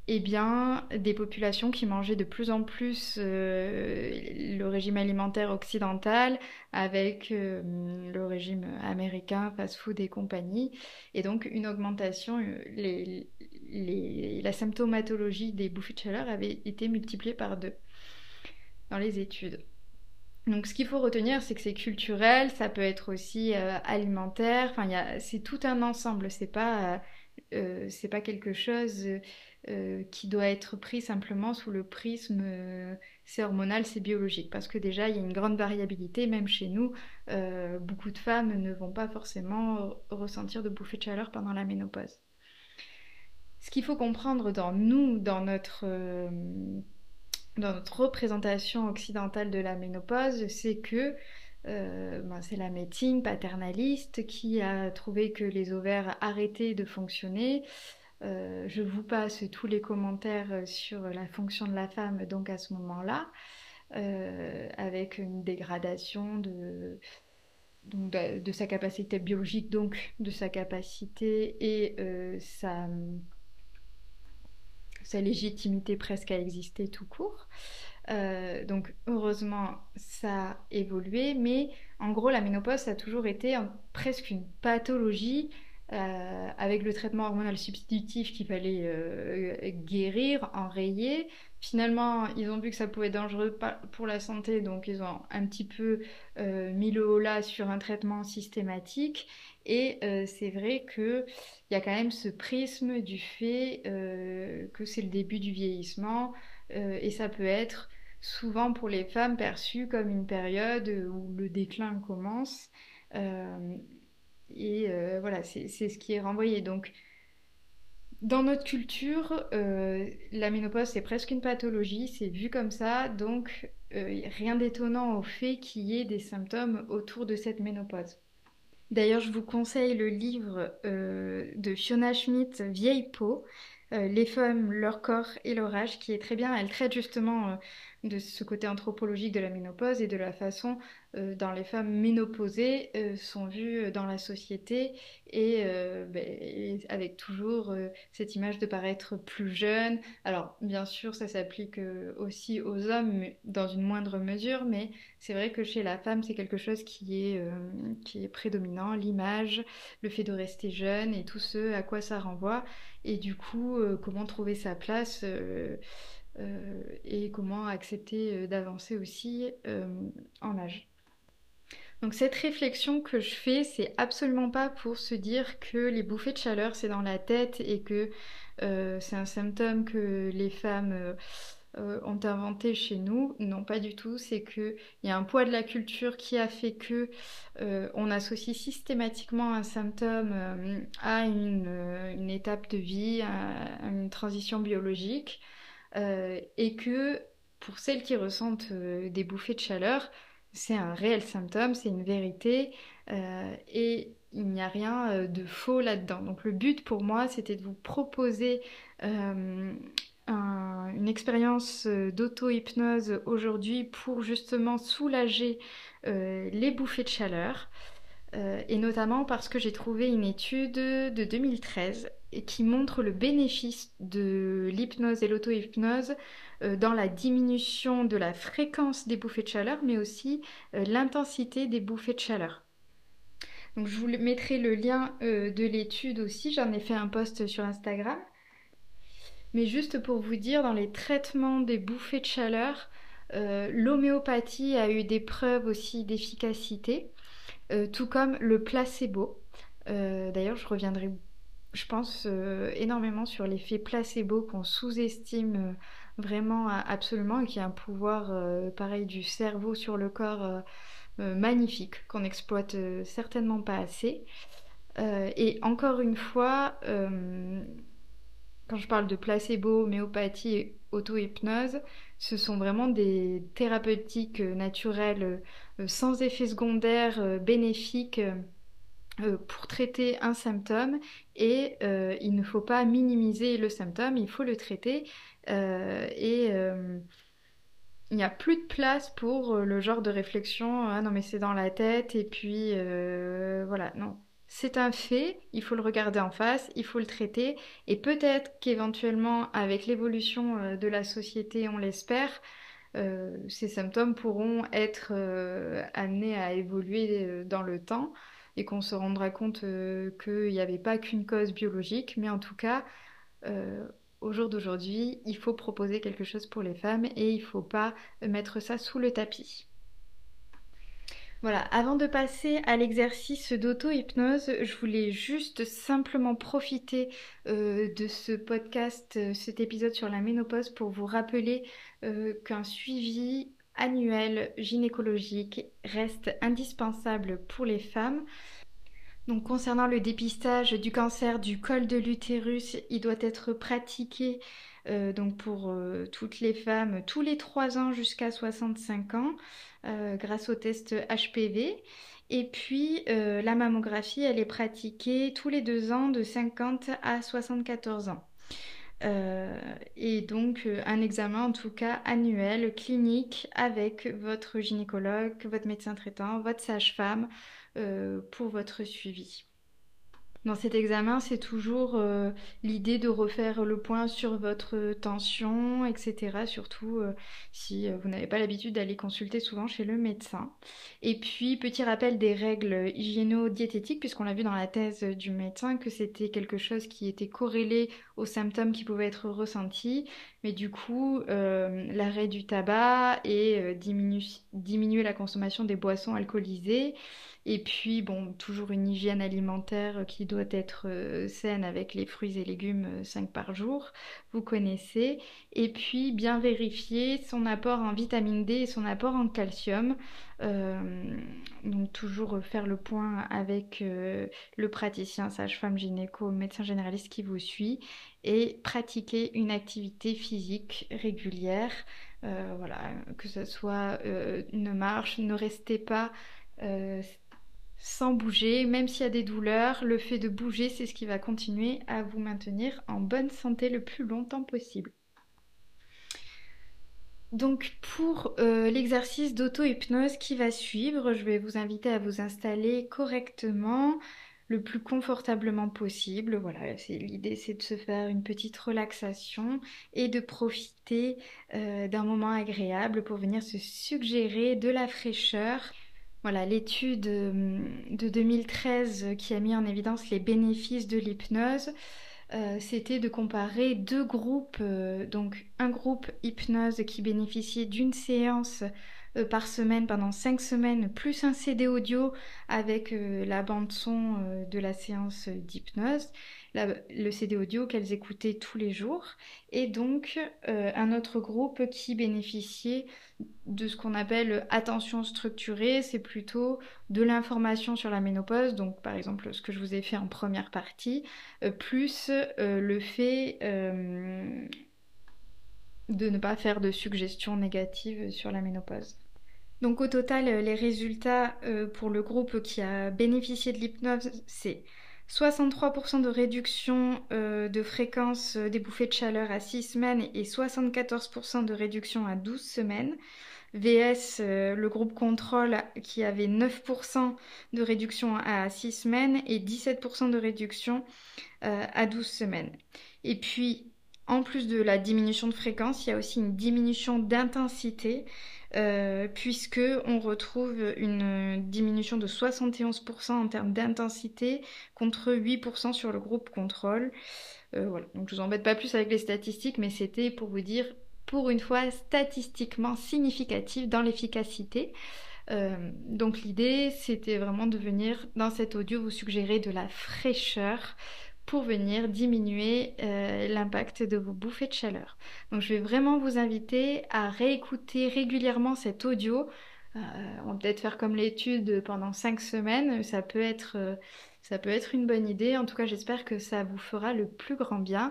eh bien, des populations qui mangeaient de plus en plus euh, le régime alimentaire occidental avec euh, le régime américain, fast-food et compagnie, et donc une augmentation, euh, la symptomatologie des bouffées de chaleur avait été multipliée par deux dans les études. Donc ce qu'il faut retenir, c'est que c'est culturel, ça peut être aussi alimentaire, enfin c'est tout un ensemble, c'est pas, pas quelque chose euh, qui doit être pris simplement sous le prisme euh, c'est hormonal, c'est biologique. Parce que déjà, il y a une grande variabilité, même chez nous, euh, beaucoup de femmes ne vont pas forcément ressentir de bouffées de chaleur pendant la ménopause. Ce qu'il faut comprendre dans nous, dans notre, dans notre représentation occidentale de la ménopause, c'est que ben, c'est la médecine paternaliste qui a trouvé que les ovaires arrêtaient de fonctionner, euh, je vous passe tous les commentaires euh, sur la fonction de la femme, donc à ce moment-là, euh, avec une dégradation de, de, sa capacité biologique, donc de sa capacité et sa, sa, légitimité presque à exister tout court. donc heureusement, ça a évolué, mais en gros, la ménopause, ça a toujours été presque une pathologie euh, avec le traitement hormonal substitutif qu'il fallait euh, guérir, enrayer. Finalement, ils ont vu que ça pouvait être dangereux pour la santé, donc ils ont un petit peu euh, mis le haut là sur un traitement systématique. Et c'est vrai qu'il y a quand même ce prisme du fait que c'est le début du vieillissement, et ça peut être souvent pour les femmes perçu comme une période où le déclin commence. Et euh, voilà, c'est ce qui est renvoyé. Donc, dans notre culture, euh, la ménopause, c'est presque une pathologie, c'est vu comme ça, donc euh, rien d'étonnant au fait qu'il y ait des symptômes autour de cette ménopause. D'ailleurs, je vous conseille le livre de Fiona Schmidt, Vieille peau, Les femmes, leur corps et leur âge, qui est très bien. Elle traite justement de ce côté anthropologique de la ménopause et de la façon euh, dont les femmes ménopausées euh, sont vues euh, dans la société et, ben, avec toujours cette image de paraître plus jeune. Alors bien sûr ça s'applique aussi aux hommes dans une moindre mesure mais c'est vrai que chez la femme c'est quelque chose qui est, qui est prédominant, l'image, le fait de rester jeune et tout ce à quoi ça renvoie et du coup comment trouver sa place euh, et comment accepter euh, d'avancer aussi euh, en âge. Donc cette réflexion que je fais, c'est absolument pas pour se dire que les bouffées de chaleur c'est dans la tête et que c'est un symptôme que les femmes ont inventé chez nous. Non, pas du tout. C'est qu'il y a un poids de la culture qui a fait que on associe systématiquement un symptôme à une, étape de vie, à une transition biologique. Euh, et que pour celles qui ressentent euh, des bouffées de chaleur, c'est un réel symptôme, c'est une vérité euh, et il n'y a rien de faux là-dedans. Donc le but pour moi, c'était de vous proposer une expérience d'auto-hypnose aujourd'hui pour justement soulager les bouffées de chaleur. Et notamment parce que j'ai trouvé une étude de 2013 qui montre le bénéfice de l'hypnose et l'auto-hypnose euh, dans la diminution de la fréquence des bouffées de chaleur, mais aussi euh, l'intensité des bouffées de chaleur. Donc je vous mettrai le lien de l'étude aussi, j'en ai fait un post sur Instagram. Mais juste pour vous dire, dans les traitements des bouffées de chaleur, l'homéopathie a eu des preuves aussi d'efficacité, tout comme le placebo. D'ailleurs, je reviendrai je pense euh, énormément sur l'effet placebo qu'on sous-estime euh, vraiment absolument et qui a un pouvoir euh, pareil du cerveau sur le corps magnifique qu'on n'exploite certainement pas assez. et encore une fois, quand je parle de placebo, homéopathie et auto-hypnose, ce sont vraiment des thérapeutiques naturelles sans effet secondaire bénéfiques euh, pour traiter un symptôme. Et euh, il ne faut pas minimiser le symptôme, il faut le traiter. Euh, et il n'y a plus de place pour le genre de réflexion ah non mais c'est dans la tête et puis voilà. Non. C'est un fait, il faut le regarder en face, il faut le traiter. Et peut-être qu'éventuellement avec l'évolution de la société on l'espère ces symptômes pourront être amenés à évoluer dans le temps et qu'on se rendra compte euh, qu'il n'y avait pas qu'une cause biologique, mais en tout cas, euh, au jour d'aujourd'hui, il faut proposer quelque chose pour les femmes et il ne faut pas mettre ça sous le tapis. Voilà, avant de passer à l'exercice d'auto-hypnose, je voulais juste simplement profiter euh, de ce podcast, cet épisode sur la ménopause pour vous rappeler qu'un suivi annuel gynécologique reste indispensable pour les femmes. Donc concernant le dépistage du cancer du col de l'utérus, il doit être pratiqué euh, donc pour euh, toutes les femmes tous les 3 ans jusqu'à 65 ans euh, grâce au test HPV. Et puis la mammographie, elle est pratiquée tous les 2 ans de 50 à 74 ans. Et donc un examen en tout cas annuel, clinique, avec votre gynécologue, votre médecin traitant, votre sage-femme pour votre suivi. Dans cet examen, c'est toujours euh, l'idée de refaire le point sur votre tension, etc. Surtout euh, si euh, vous n'avez pas l'habitude d'aller consulter souvent chez le médecin. Et puis, petit rappel des règles hygiéno-diététiques, puisqu'on l'a vu dans la thèse du médecin que c'était quelque chose qui était corrélé aux symptômes qui pouvaient être ressentis. Mais du coup, l'arrêt du tabac et diminuer la consommation des boissons alcoolisées. Et puis, bon, toujours une hygiène alimentaire qui doit être euh, saine avec les fruits et légumes 5 euh, par jour, vous connaissez. Et puis, bien vérifier son apport en vitamine D et son apport en calcium. Euh, donc, toujours faire le point avec le praticien, sage-femme, gynéco, médecin généraliste qui vous suit. Et pratiquer une activité physique régulière. voilà, que ce soit une marche, ne restez pas sans bouger, même s'il y a des douleurs, le fait de bouger, c'est ce qui va continuer à vous maintenir en bonne santé le plus longtemps possible. Donc pour euh, l'exercice d'auto-hypnose qui va suivre, je vais vous inviter à vous installer correctement, le plus confortablement possible. Voilà, l'idée, c'est de se faire une petite relaxation et de profiter euh, d'un moment agréable pour venir se suggérer de la fraîcheur voilà, l'étude euh, de 2013 qui a mis en évidence les bénéfices de l'hypnose, euh, c'était de comparer deux groupes, euh, donc un groupe hypnose qui bénéficiait d'une séance par semaine pendant cinq semaines, plus un CD audio avec la bande son de la séance d'hypnose, le CD audio qu'elles écoutaient tous les jours, et donc euh, un autre groupe qui bénéficiait de ce qu'on appelle attention structurée, c'est plutôt de l'information sur la ménopause, donc par exemple ce que je vous ai fait en première partie, euh, plus euh, le fait de ne pas faire de suggestions négatives sur la ménopause. Donc au total, les résultats pour le groupe qui a bénéficié de l'hypnose, c'est 63% de réduction euh, de fréquence euh, des bouffées de chaleur à 6 semaines et 74% de réduction à 12 semaines. VS, euh, le groupe contrôle qui avait 9% de réduction à 6 semaines et 17% de réduction à 12 semaines. Et puis en plus de la diminution de fréquence, il y a aussi une diminution d'intensité, euh, puisque on retrouve une diminution de 71% en termes d'intensité contre 8% sur le groupe contrôle. Euh, voilà. Donc je vous embête pas plus avec les statistiques, mais c'était pour vous dire, pour une fois, statistiquement significatif dans l'efficacité. Euh, donc l'idée, c'était vraiment de venir dans cet audio vous suggérer de la fraîcheur pour venir diminuer euh, l'impact de vos bouffées de chaleur. Donc je vais vraiment vous inviter à réécouter régulièrement cet audio. Euh, on va peut-être faire comme l'étude pendant 5 semaines, ça peut être... Euh, ça peut être une bonne idée, en tout cas j'espère que ça vous fera le plus grand bien.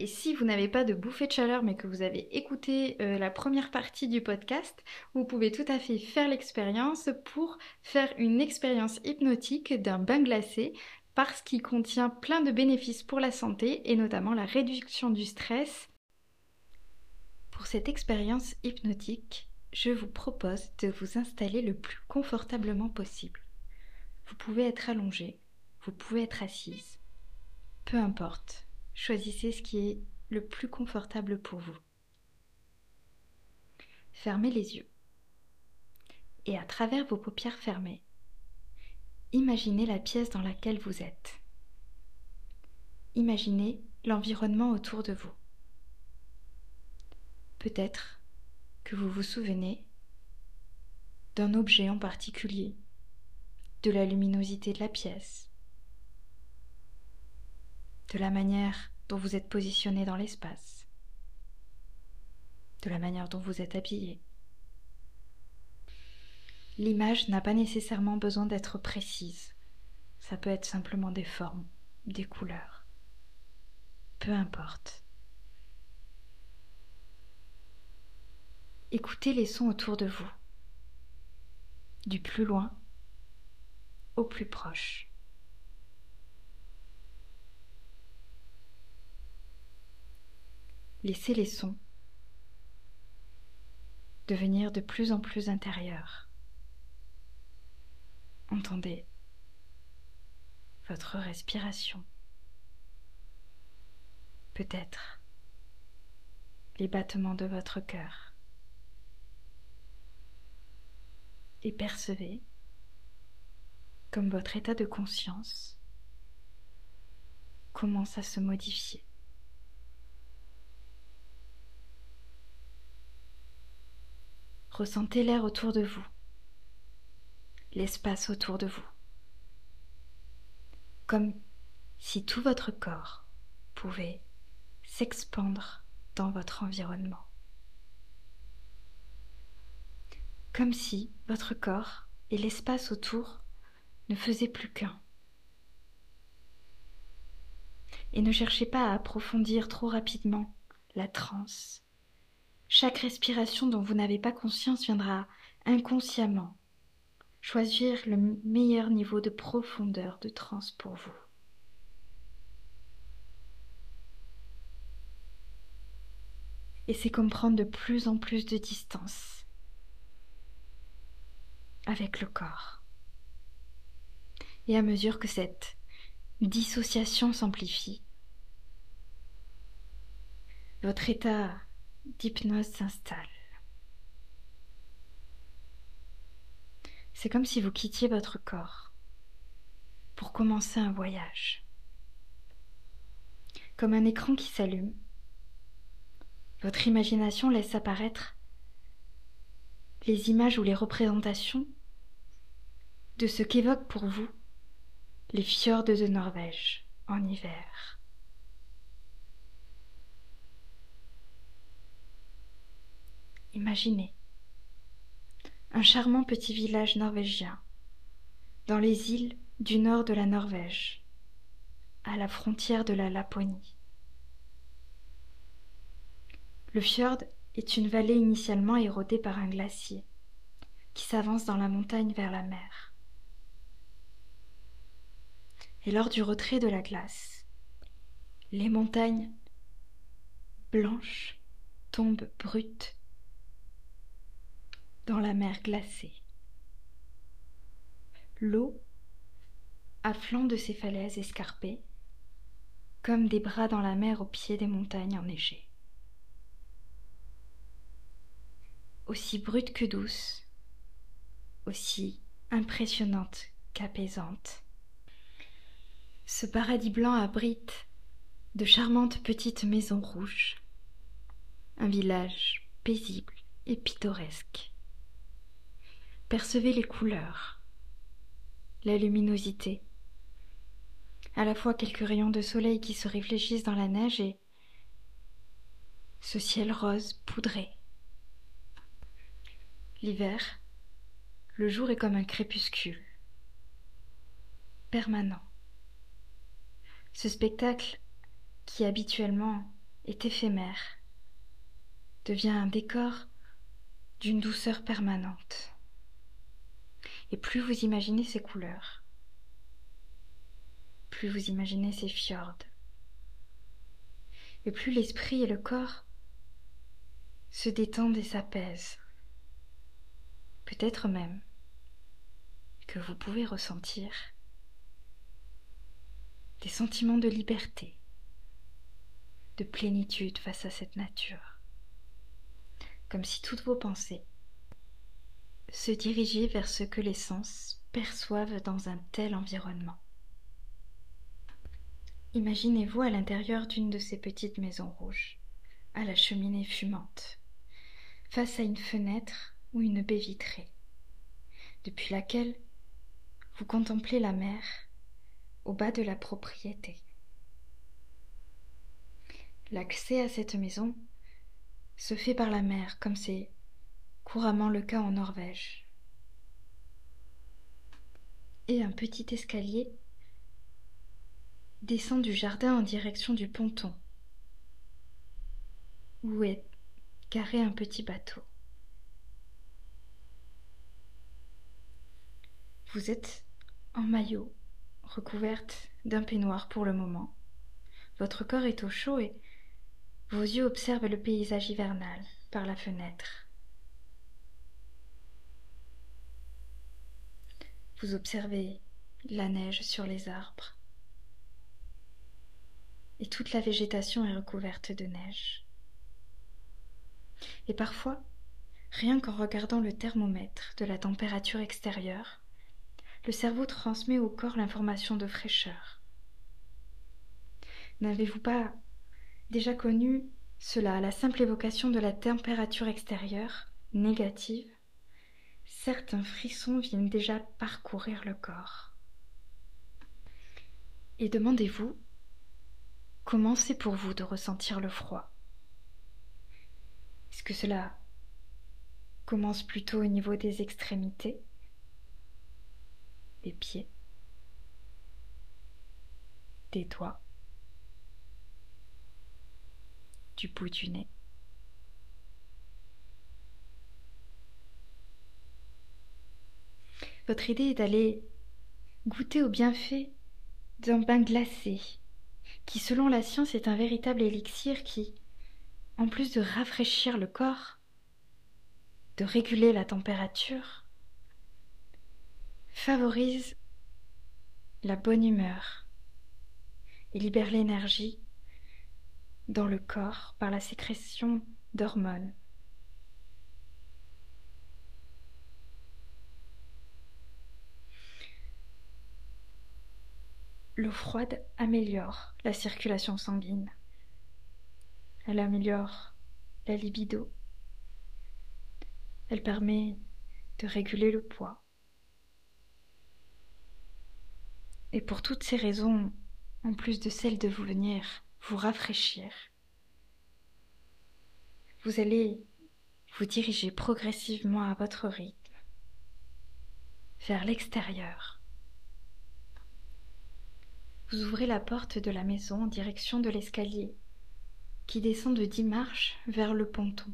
Et si vous n'avez pas de bouffée de chaleur mais que vous avez écouté la première partie du podcast, vous pouvez tout à fait faire l'expérience pour faire une expérience hypnotique d'un bain glacé parce qu'il contient plein de bénéfices pour la santé et notamment la réduction du stress. Pour cette expérience hypnotique, je vous propose de vous installer le plus confortablement possible. Vous pouvez être allongé, vous pouvez être assise. Peu importe, choisissez ce qui est le plus confortable pour vous. Fermez les yeux. Et à travers vos paupières fermées, Imaginez la pièce dans laquelle vous êtes. Imaginez l'environnement autour de vous. Peut-être que vous vous souvenez d'un objet en particulier, de la luminosité de la pièce, de la manière dont vous êtes positionné dans l'espace, de la manière dont vous êtes habillé. L'image n'a pas nécessairement besoin d'être précise. Ça peut être simplement des formes, des couleurs. Peu importe. Écoutez les sons autour de vous, du plus loin au plus proche. Laissez les sons devenir de plus en plus intérieurs. Entendez votre respiration. Peut-être les battements de votre cœur. Et percevez comme votre état de conscience commence à se modifier. Ressentez l'air autour de vous l'espace autour de vous. Comme si tout votre corps pouvait s'expandre dans votre environnement. Comme si votre corps et l'espace autour ne faisaient plus qu'un. Et ne cherchez pas à approfondir trop rapidement la transe. Chaque respiration dont vous n'avez pas conscience viendra inconsciemment choisir le meilleur niveau de profondeur de transe pour vous. Et c'est comme prendre de plus en plus de distance avec le corps. Et à mesure que cette dissociation s'amplifie, votre état d'hypnose s'installe. C'est comme si vous quittiez votre corps pour commencer un voyage. Comme un écran qui s'allume, votre imagination laisse apparaître les images ou les représentations de ce qu'évoquent pour vous les fjords de Norvège en hiver. Imaginez un charmant petit village norvégien, dans les îles du nord de la Norvège, à la frontière de la Laponie. Le fjord est une vallée initialement érodée par un glacier qui s'avance dans la montagne vers la mer. Et lors du retrait de la glace, les montagnes blanches tombent brutes dans la mer glacée. L'eau, à flanc de ces falaises escarpées, comme des bras dans la mer au pied des montagnes enneigées. Aussi brute que douce, aussi impressionnante qu'apaisante. Ce paradis blanc abrite de charmantes petites maisons rouges, un village paisible et pittoresque. Percevez les couleurs, la luminosité, à la fois quelques rayons de soleil qui se réfléchissent dans la neige et ce ciel rose poudré. L'hiver, le jour est comme un crépuscule, permanent. Ce spectacle, qui habituellement est éphémère, devient un décor d'une douceur permanente. Et plus vous imaginez ces couleurs, plus vous imaginez ces fjords, et plus l'esprit et le corps se détendent et s'apaisent. Peut-être même que vous pouvez ressentir des sentiments de liberté, de plénitude face à cette nature, comme si toutes vos pensées se diriger vers ce que les sens perçoivent dans un tel environnement. Imaginez-vous à l'intérieur d'une de ces petites maisons rouges, à la cheminée fumante, face à une fenêtre ou une baie vitrée, depuis laquelle vous contemplez la mer au bas de la propriété. L'accès à cette maison se fait par la mer comme c'est couramment le cas en Norvège. Et un petit escalier descend du jardin en direction du ponton, où est garé un petit bateau. Vous êtes en maillot, recouverte d'un peignoir pour le moment. Votre corps est au chaud et vos yeux observent le paysage hivernal par la fenêtre. Vous observez la neige sur les arbres. Et toute la végétation est recouverte de neige. Et parfois, rien qu'en regardant le thermomètre de la température extérieure, le cerveau transmet au corps l'information de fraîcheur. N'avez-vous pas déjà connu cela à la simple évocation de la température extérieure négative certains frissons viennent déjà parcourir le corps. Et demandez-vous comment c'est pour vous de ressentir le froid? Est-ce que cela commence plutôt au niveau des extrémités, des pieds, des doigts, du bout du nez? Votre idée est d'aller goûter au bienfait d'un bain glacé, qui selon la science est un véritable élixir qui, en plus de rafraîchir le corps, de réguler la température, favorise la bonne humeur et libère l'énergie dans le corps par la sécrétion d'hormones L'eau froide améliore la circulation sanguine. Elle améliore la libido. Elle permet de réguler le poids. Et pour toutes ces raisons, en plus de celle de vous venir vous rafraîchir, vous allez vous diriger progressivement à votre rythme vers l'extérieur vous ouvrez la porte de la maison en direction de l'escalier, qui descend de dix marches vers le ponton.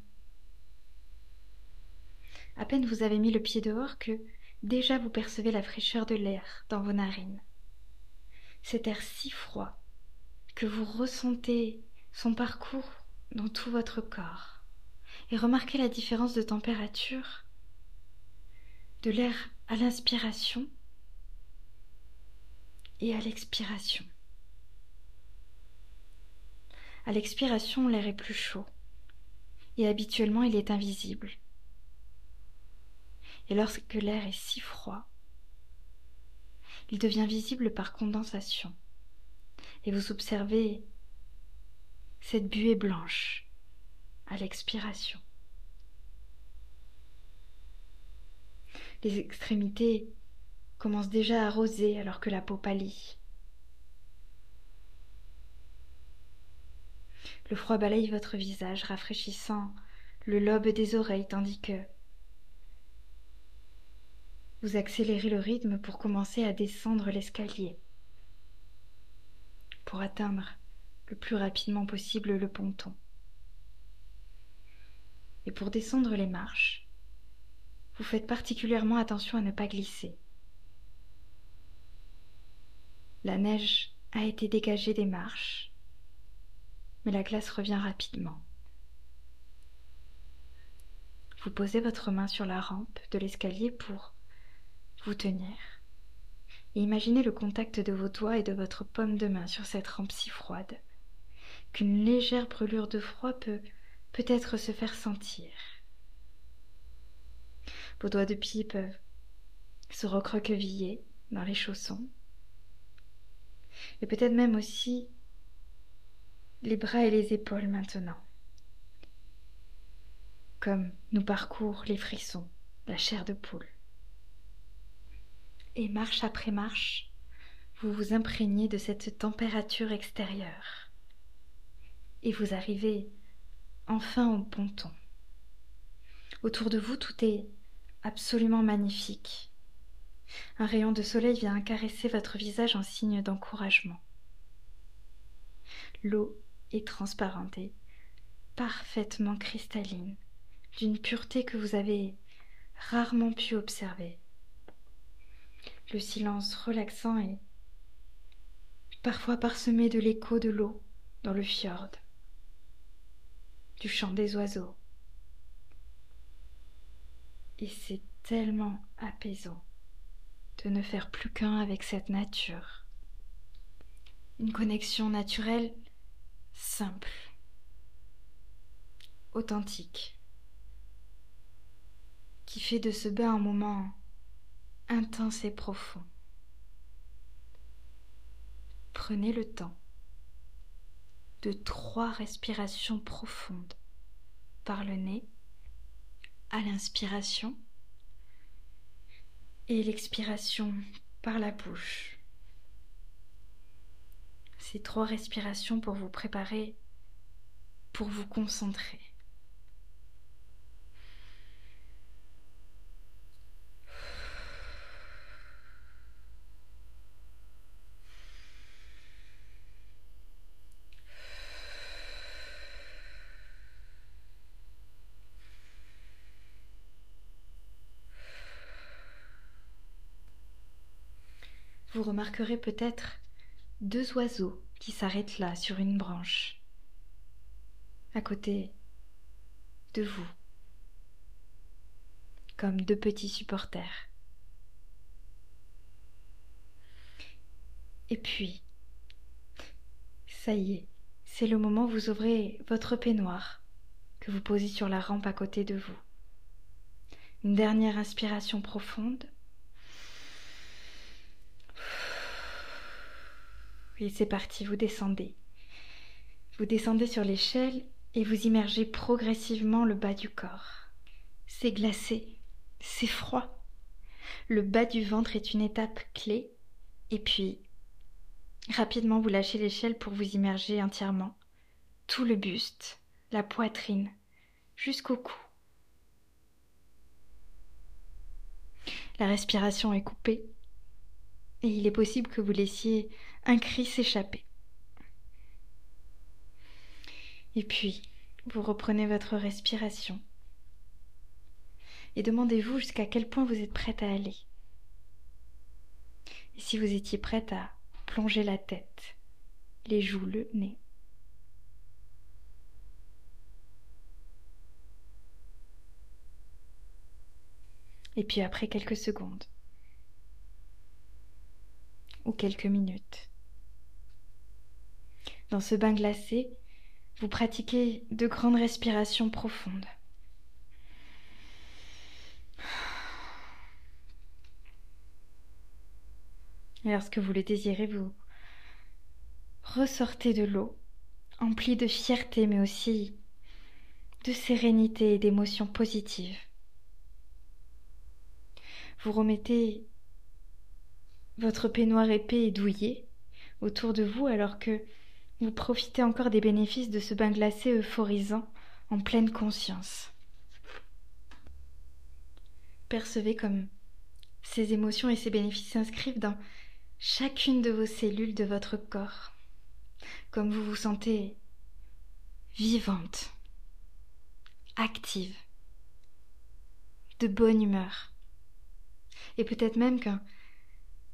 À peine vous avez mis le pied dehors que déjà vous percevez la fraîcheur de l'air dans vos narines. Cet air si froid que vous ressentez son parcours dans tout votre corps et remarquez la différence de température de l'air à l'inspiration et à l'expiration. À l'expiration, l'air est plus chaud. Et habituellement, il est invisible. Et lorsque l'air est si froid, il devient visible par condensation. Et vous observez cette buée blanche à l'expiration. Les extrémités commencent déjà à roser alors que la peau pâlit. Le froid balaye votre visage, rafraîchissant le lobe des oreilles, tandis que vous accélérez le rythme pour commencer à descendre l'escalier, pour atteindre le plus rapidement possible le ponton. Et pour descendre les marches, vous faites particulièrement attention à ne pas glisser. La neige a été dégagée des marches mais la glace revient rapidement. Vous posez votre main sur la rampe de l'escalier pour vous tenir. Imaginez le contact de vos doigts et de votre paume de main sur cette rampe si froide qu'une légère brûlure de froid peut peut-être se faire sentir. Vos doigts de pied peuvent se recroqueviller dans les chaussons et peut-être même aussi les bras et les épaules maintenant. Comme nous parcourent les frissons, la chair de poule. Et marche après marche, vous vous imprégnez de cette température extérieure. Et vous arrivez enfin au ponton. Autour de vous, tout est absolument magnifique. Un rayon de soleil vient caresser votre visage en signe d'encouragement. L'eau et transparente parfaitement cristalline, d'une pureté que vous avez rarement pu observer. Le silence relaxant est parfois parsemé de l'écho de l'eau dans le fjord, du chant des oiseaux. Et c'est tellement apaisant de ne faire plus qu'un avec cette nature. Une connexion naturelle simple, authentique, qui fait de ce bain un moment intense et profond. Prenez le temps de trois respirations profondes par le nez à l'inspiration et l'expiration par la bouche ces trois respirations pour vous préparer, pour vous concentrer. Vous remarquerez peut-être deux oiseaux qui s'arrêtent là sur une branche, à côté de vous, comme deux petits supporters. Et puis, ça y est, c'est le moment où vous ouvrez votre peignoir que vous posez sur la rampe à côté de vous. Une dernière inspiration profonde. Et c'est parti, vous descendez. Vous descendez sur l'échelle et vous immergez progressivement le bas du corps. C'est glacé, c'est froid. Le bas du ventre est une étape clé. Et puis, rapidement, vous lâchez l'échelle pour vous immerger entièrement. Tout le buste, la poitrine, jusqu'au cou. La respiration est coupée et il est possible que vous laissiez un cri s'échapper. Et puis, vous reprenez votre respiration et demandez-vous jusqu'à quel point vous êtes prête à aller. Et si vous étiez prête à plonger la tête, les joues, le nez. Et puis après quelques secondes, ou quelques minutes. Dans ce bain glacé, vous pratiquez de grandes respirations profondes. Et lorsque vous le désirez, vous ressortez de l'eau, empli de fierté, mais aussi de sérénité et d'émotions positives. Vous remettez votre peignoir épais et douillet autour de vous alors que vous profitez encore des bénéfices de ce bain glacé euphorisant en pleine conscience. Percevez comme ces émotions et ces bénéfices s'inscrivent dans chacune de vos cellules de votre corps, comme vous vous sentez vivante, active, de bonne humeur, et peut-être même qu'un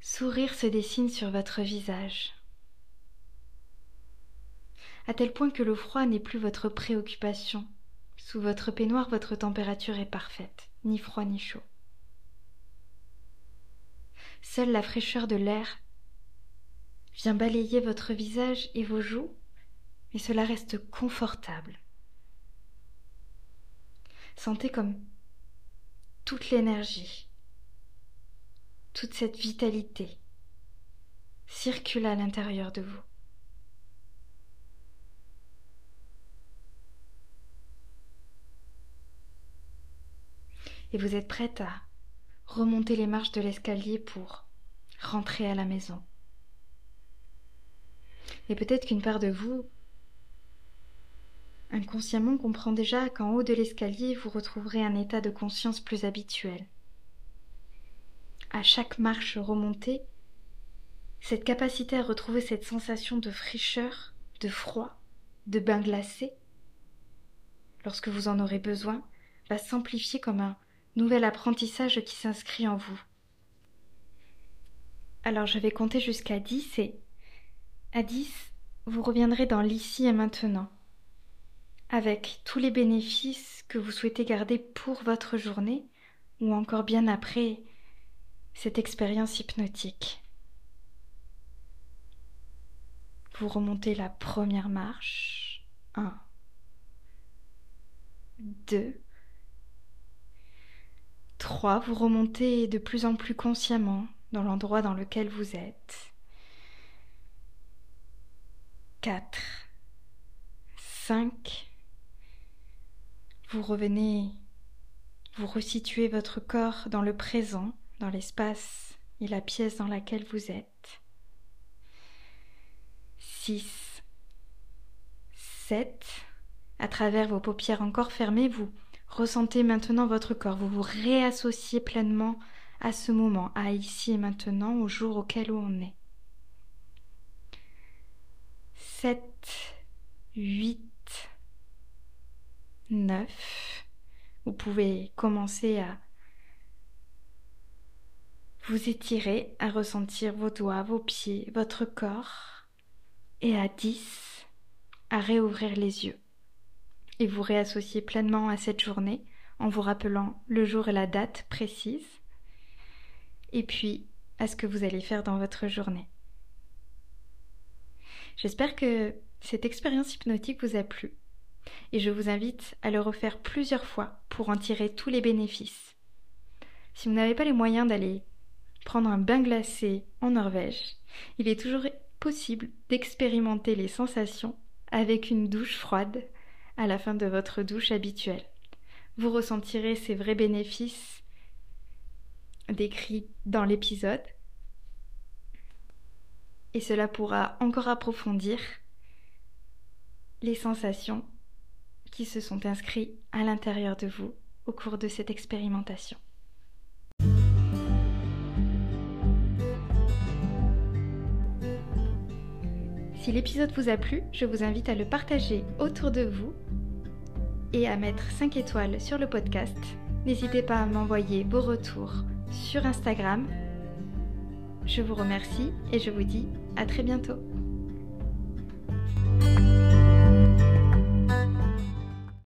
sourire se dessine sur votre visage, à tel point que le froid n'est plus votre préoccupation. Sous votre peignoir, votre température est parfaite, ni froid ni chaud. Seule la fraîcheur de l'air vient balayer votre visage et vos joues, et cela reste confortable. Sentez comme toute l'énergie, toute cette vitalité circule à l'intérieur de vous. Et vous êtes prête à remonter les marches de l'escalier pour rentrer à la maison. Et peut-être qu'une part de vous inconsciemment comprend déjà qu'en haut de l'escalier vous retrouverez un état de conscience plus habituel. À chaque marche remontée, cette capacité à retrouver cette sensation de fraîcheur, de froid, de bain glacé, lorsque vous en aurez besoin, va s'amplifier comme un nouvel apprentissage qui s'inscrit en vous. Alors je vais compter jusqu'à dix et à dix, vous reviendrez dans l'ici et maintenant, avec tous les bénéfices que vous souhaitez garder pour votre journée ou encore bien après cette expérience hypnotique. Vous remontez la première marche. Un. Deux. 3. Vous remontez de plus en plus consciemment dans l'endroit dans lequel vous êtes. 4. 5. Vous revenez, vous resituez votre corps dans le présent, dans l'espace et la pièce dans laquelle vous êtes. 6. 7. À travers vos paupières encore fermées, vous Ressentez maintenant votre corps, vous vous réassociez pleinement à ce moment, à ici et maintenant, au jour auquel on est. 7, 8, 9. Vous pouvez commencer à vous étirer, à ressentir vos doigts, vos pieds, votre corps. Et à 10, à réouvrir les yeux et vous réassocier pleinement à cette journée en vous rappelant le jour et la date précise et puis à ce que vous allez faire dans votre journée. J'espère que cette expérience hypnotique vous a plu et je vous invite à le refaire plusieurs fois pour en tirer tous les bénéfices. Si vous n'avez pas les moyens d'aller prendre un bain glacé en Norvège, il est toujours possible d'expérimenter les sensations avec une douche froide à la fin de votre douche habituelle. Vous ressentirez ces vrais bénéfices décrits dans l'épisode et cela pourra encore approfondir les sensations qui se sont inscrites à l'intérieur de vous au cours de cette expérimentation. Si l'épisode vous a plu, je vous invite à le partager autour de vous et à mettre 5 étoiles sur le podcast. N'hésitez pas à m'envoyer vos retours sur Instagram. Je vous remercie et je vous dis à très bientôt.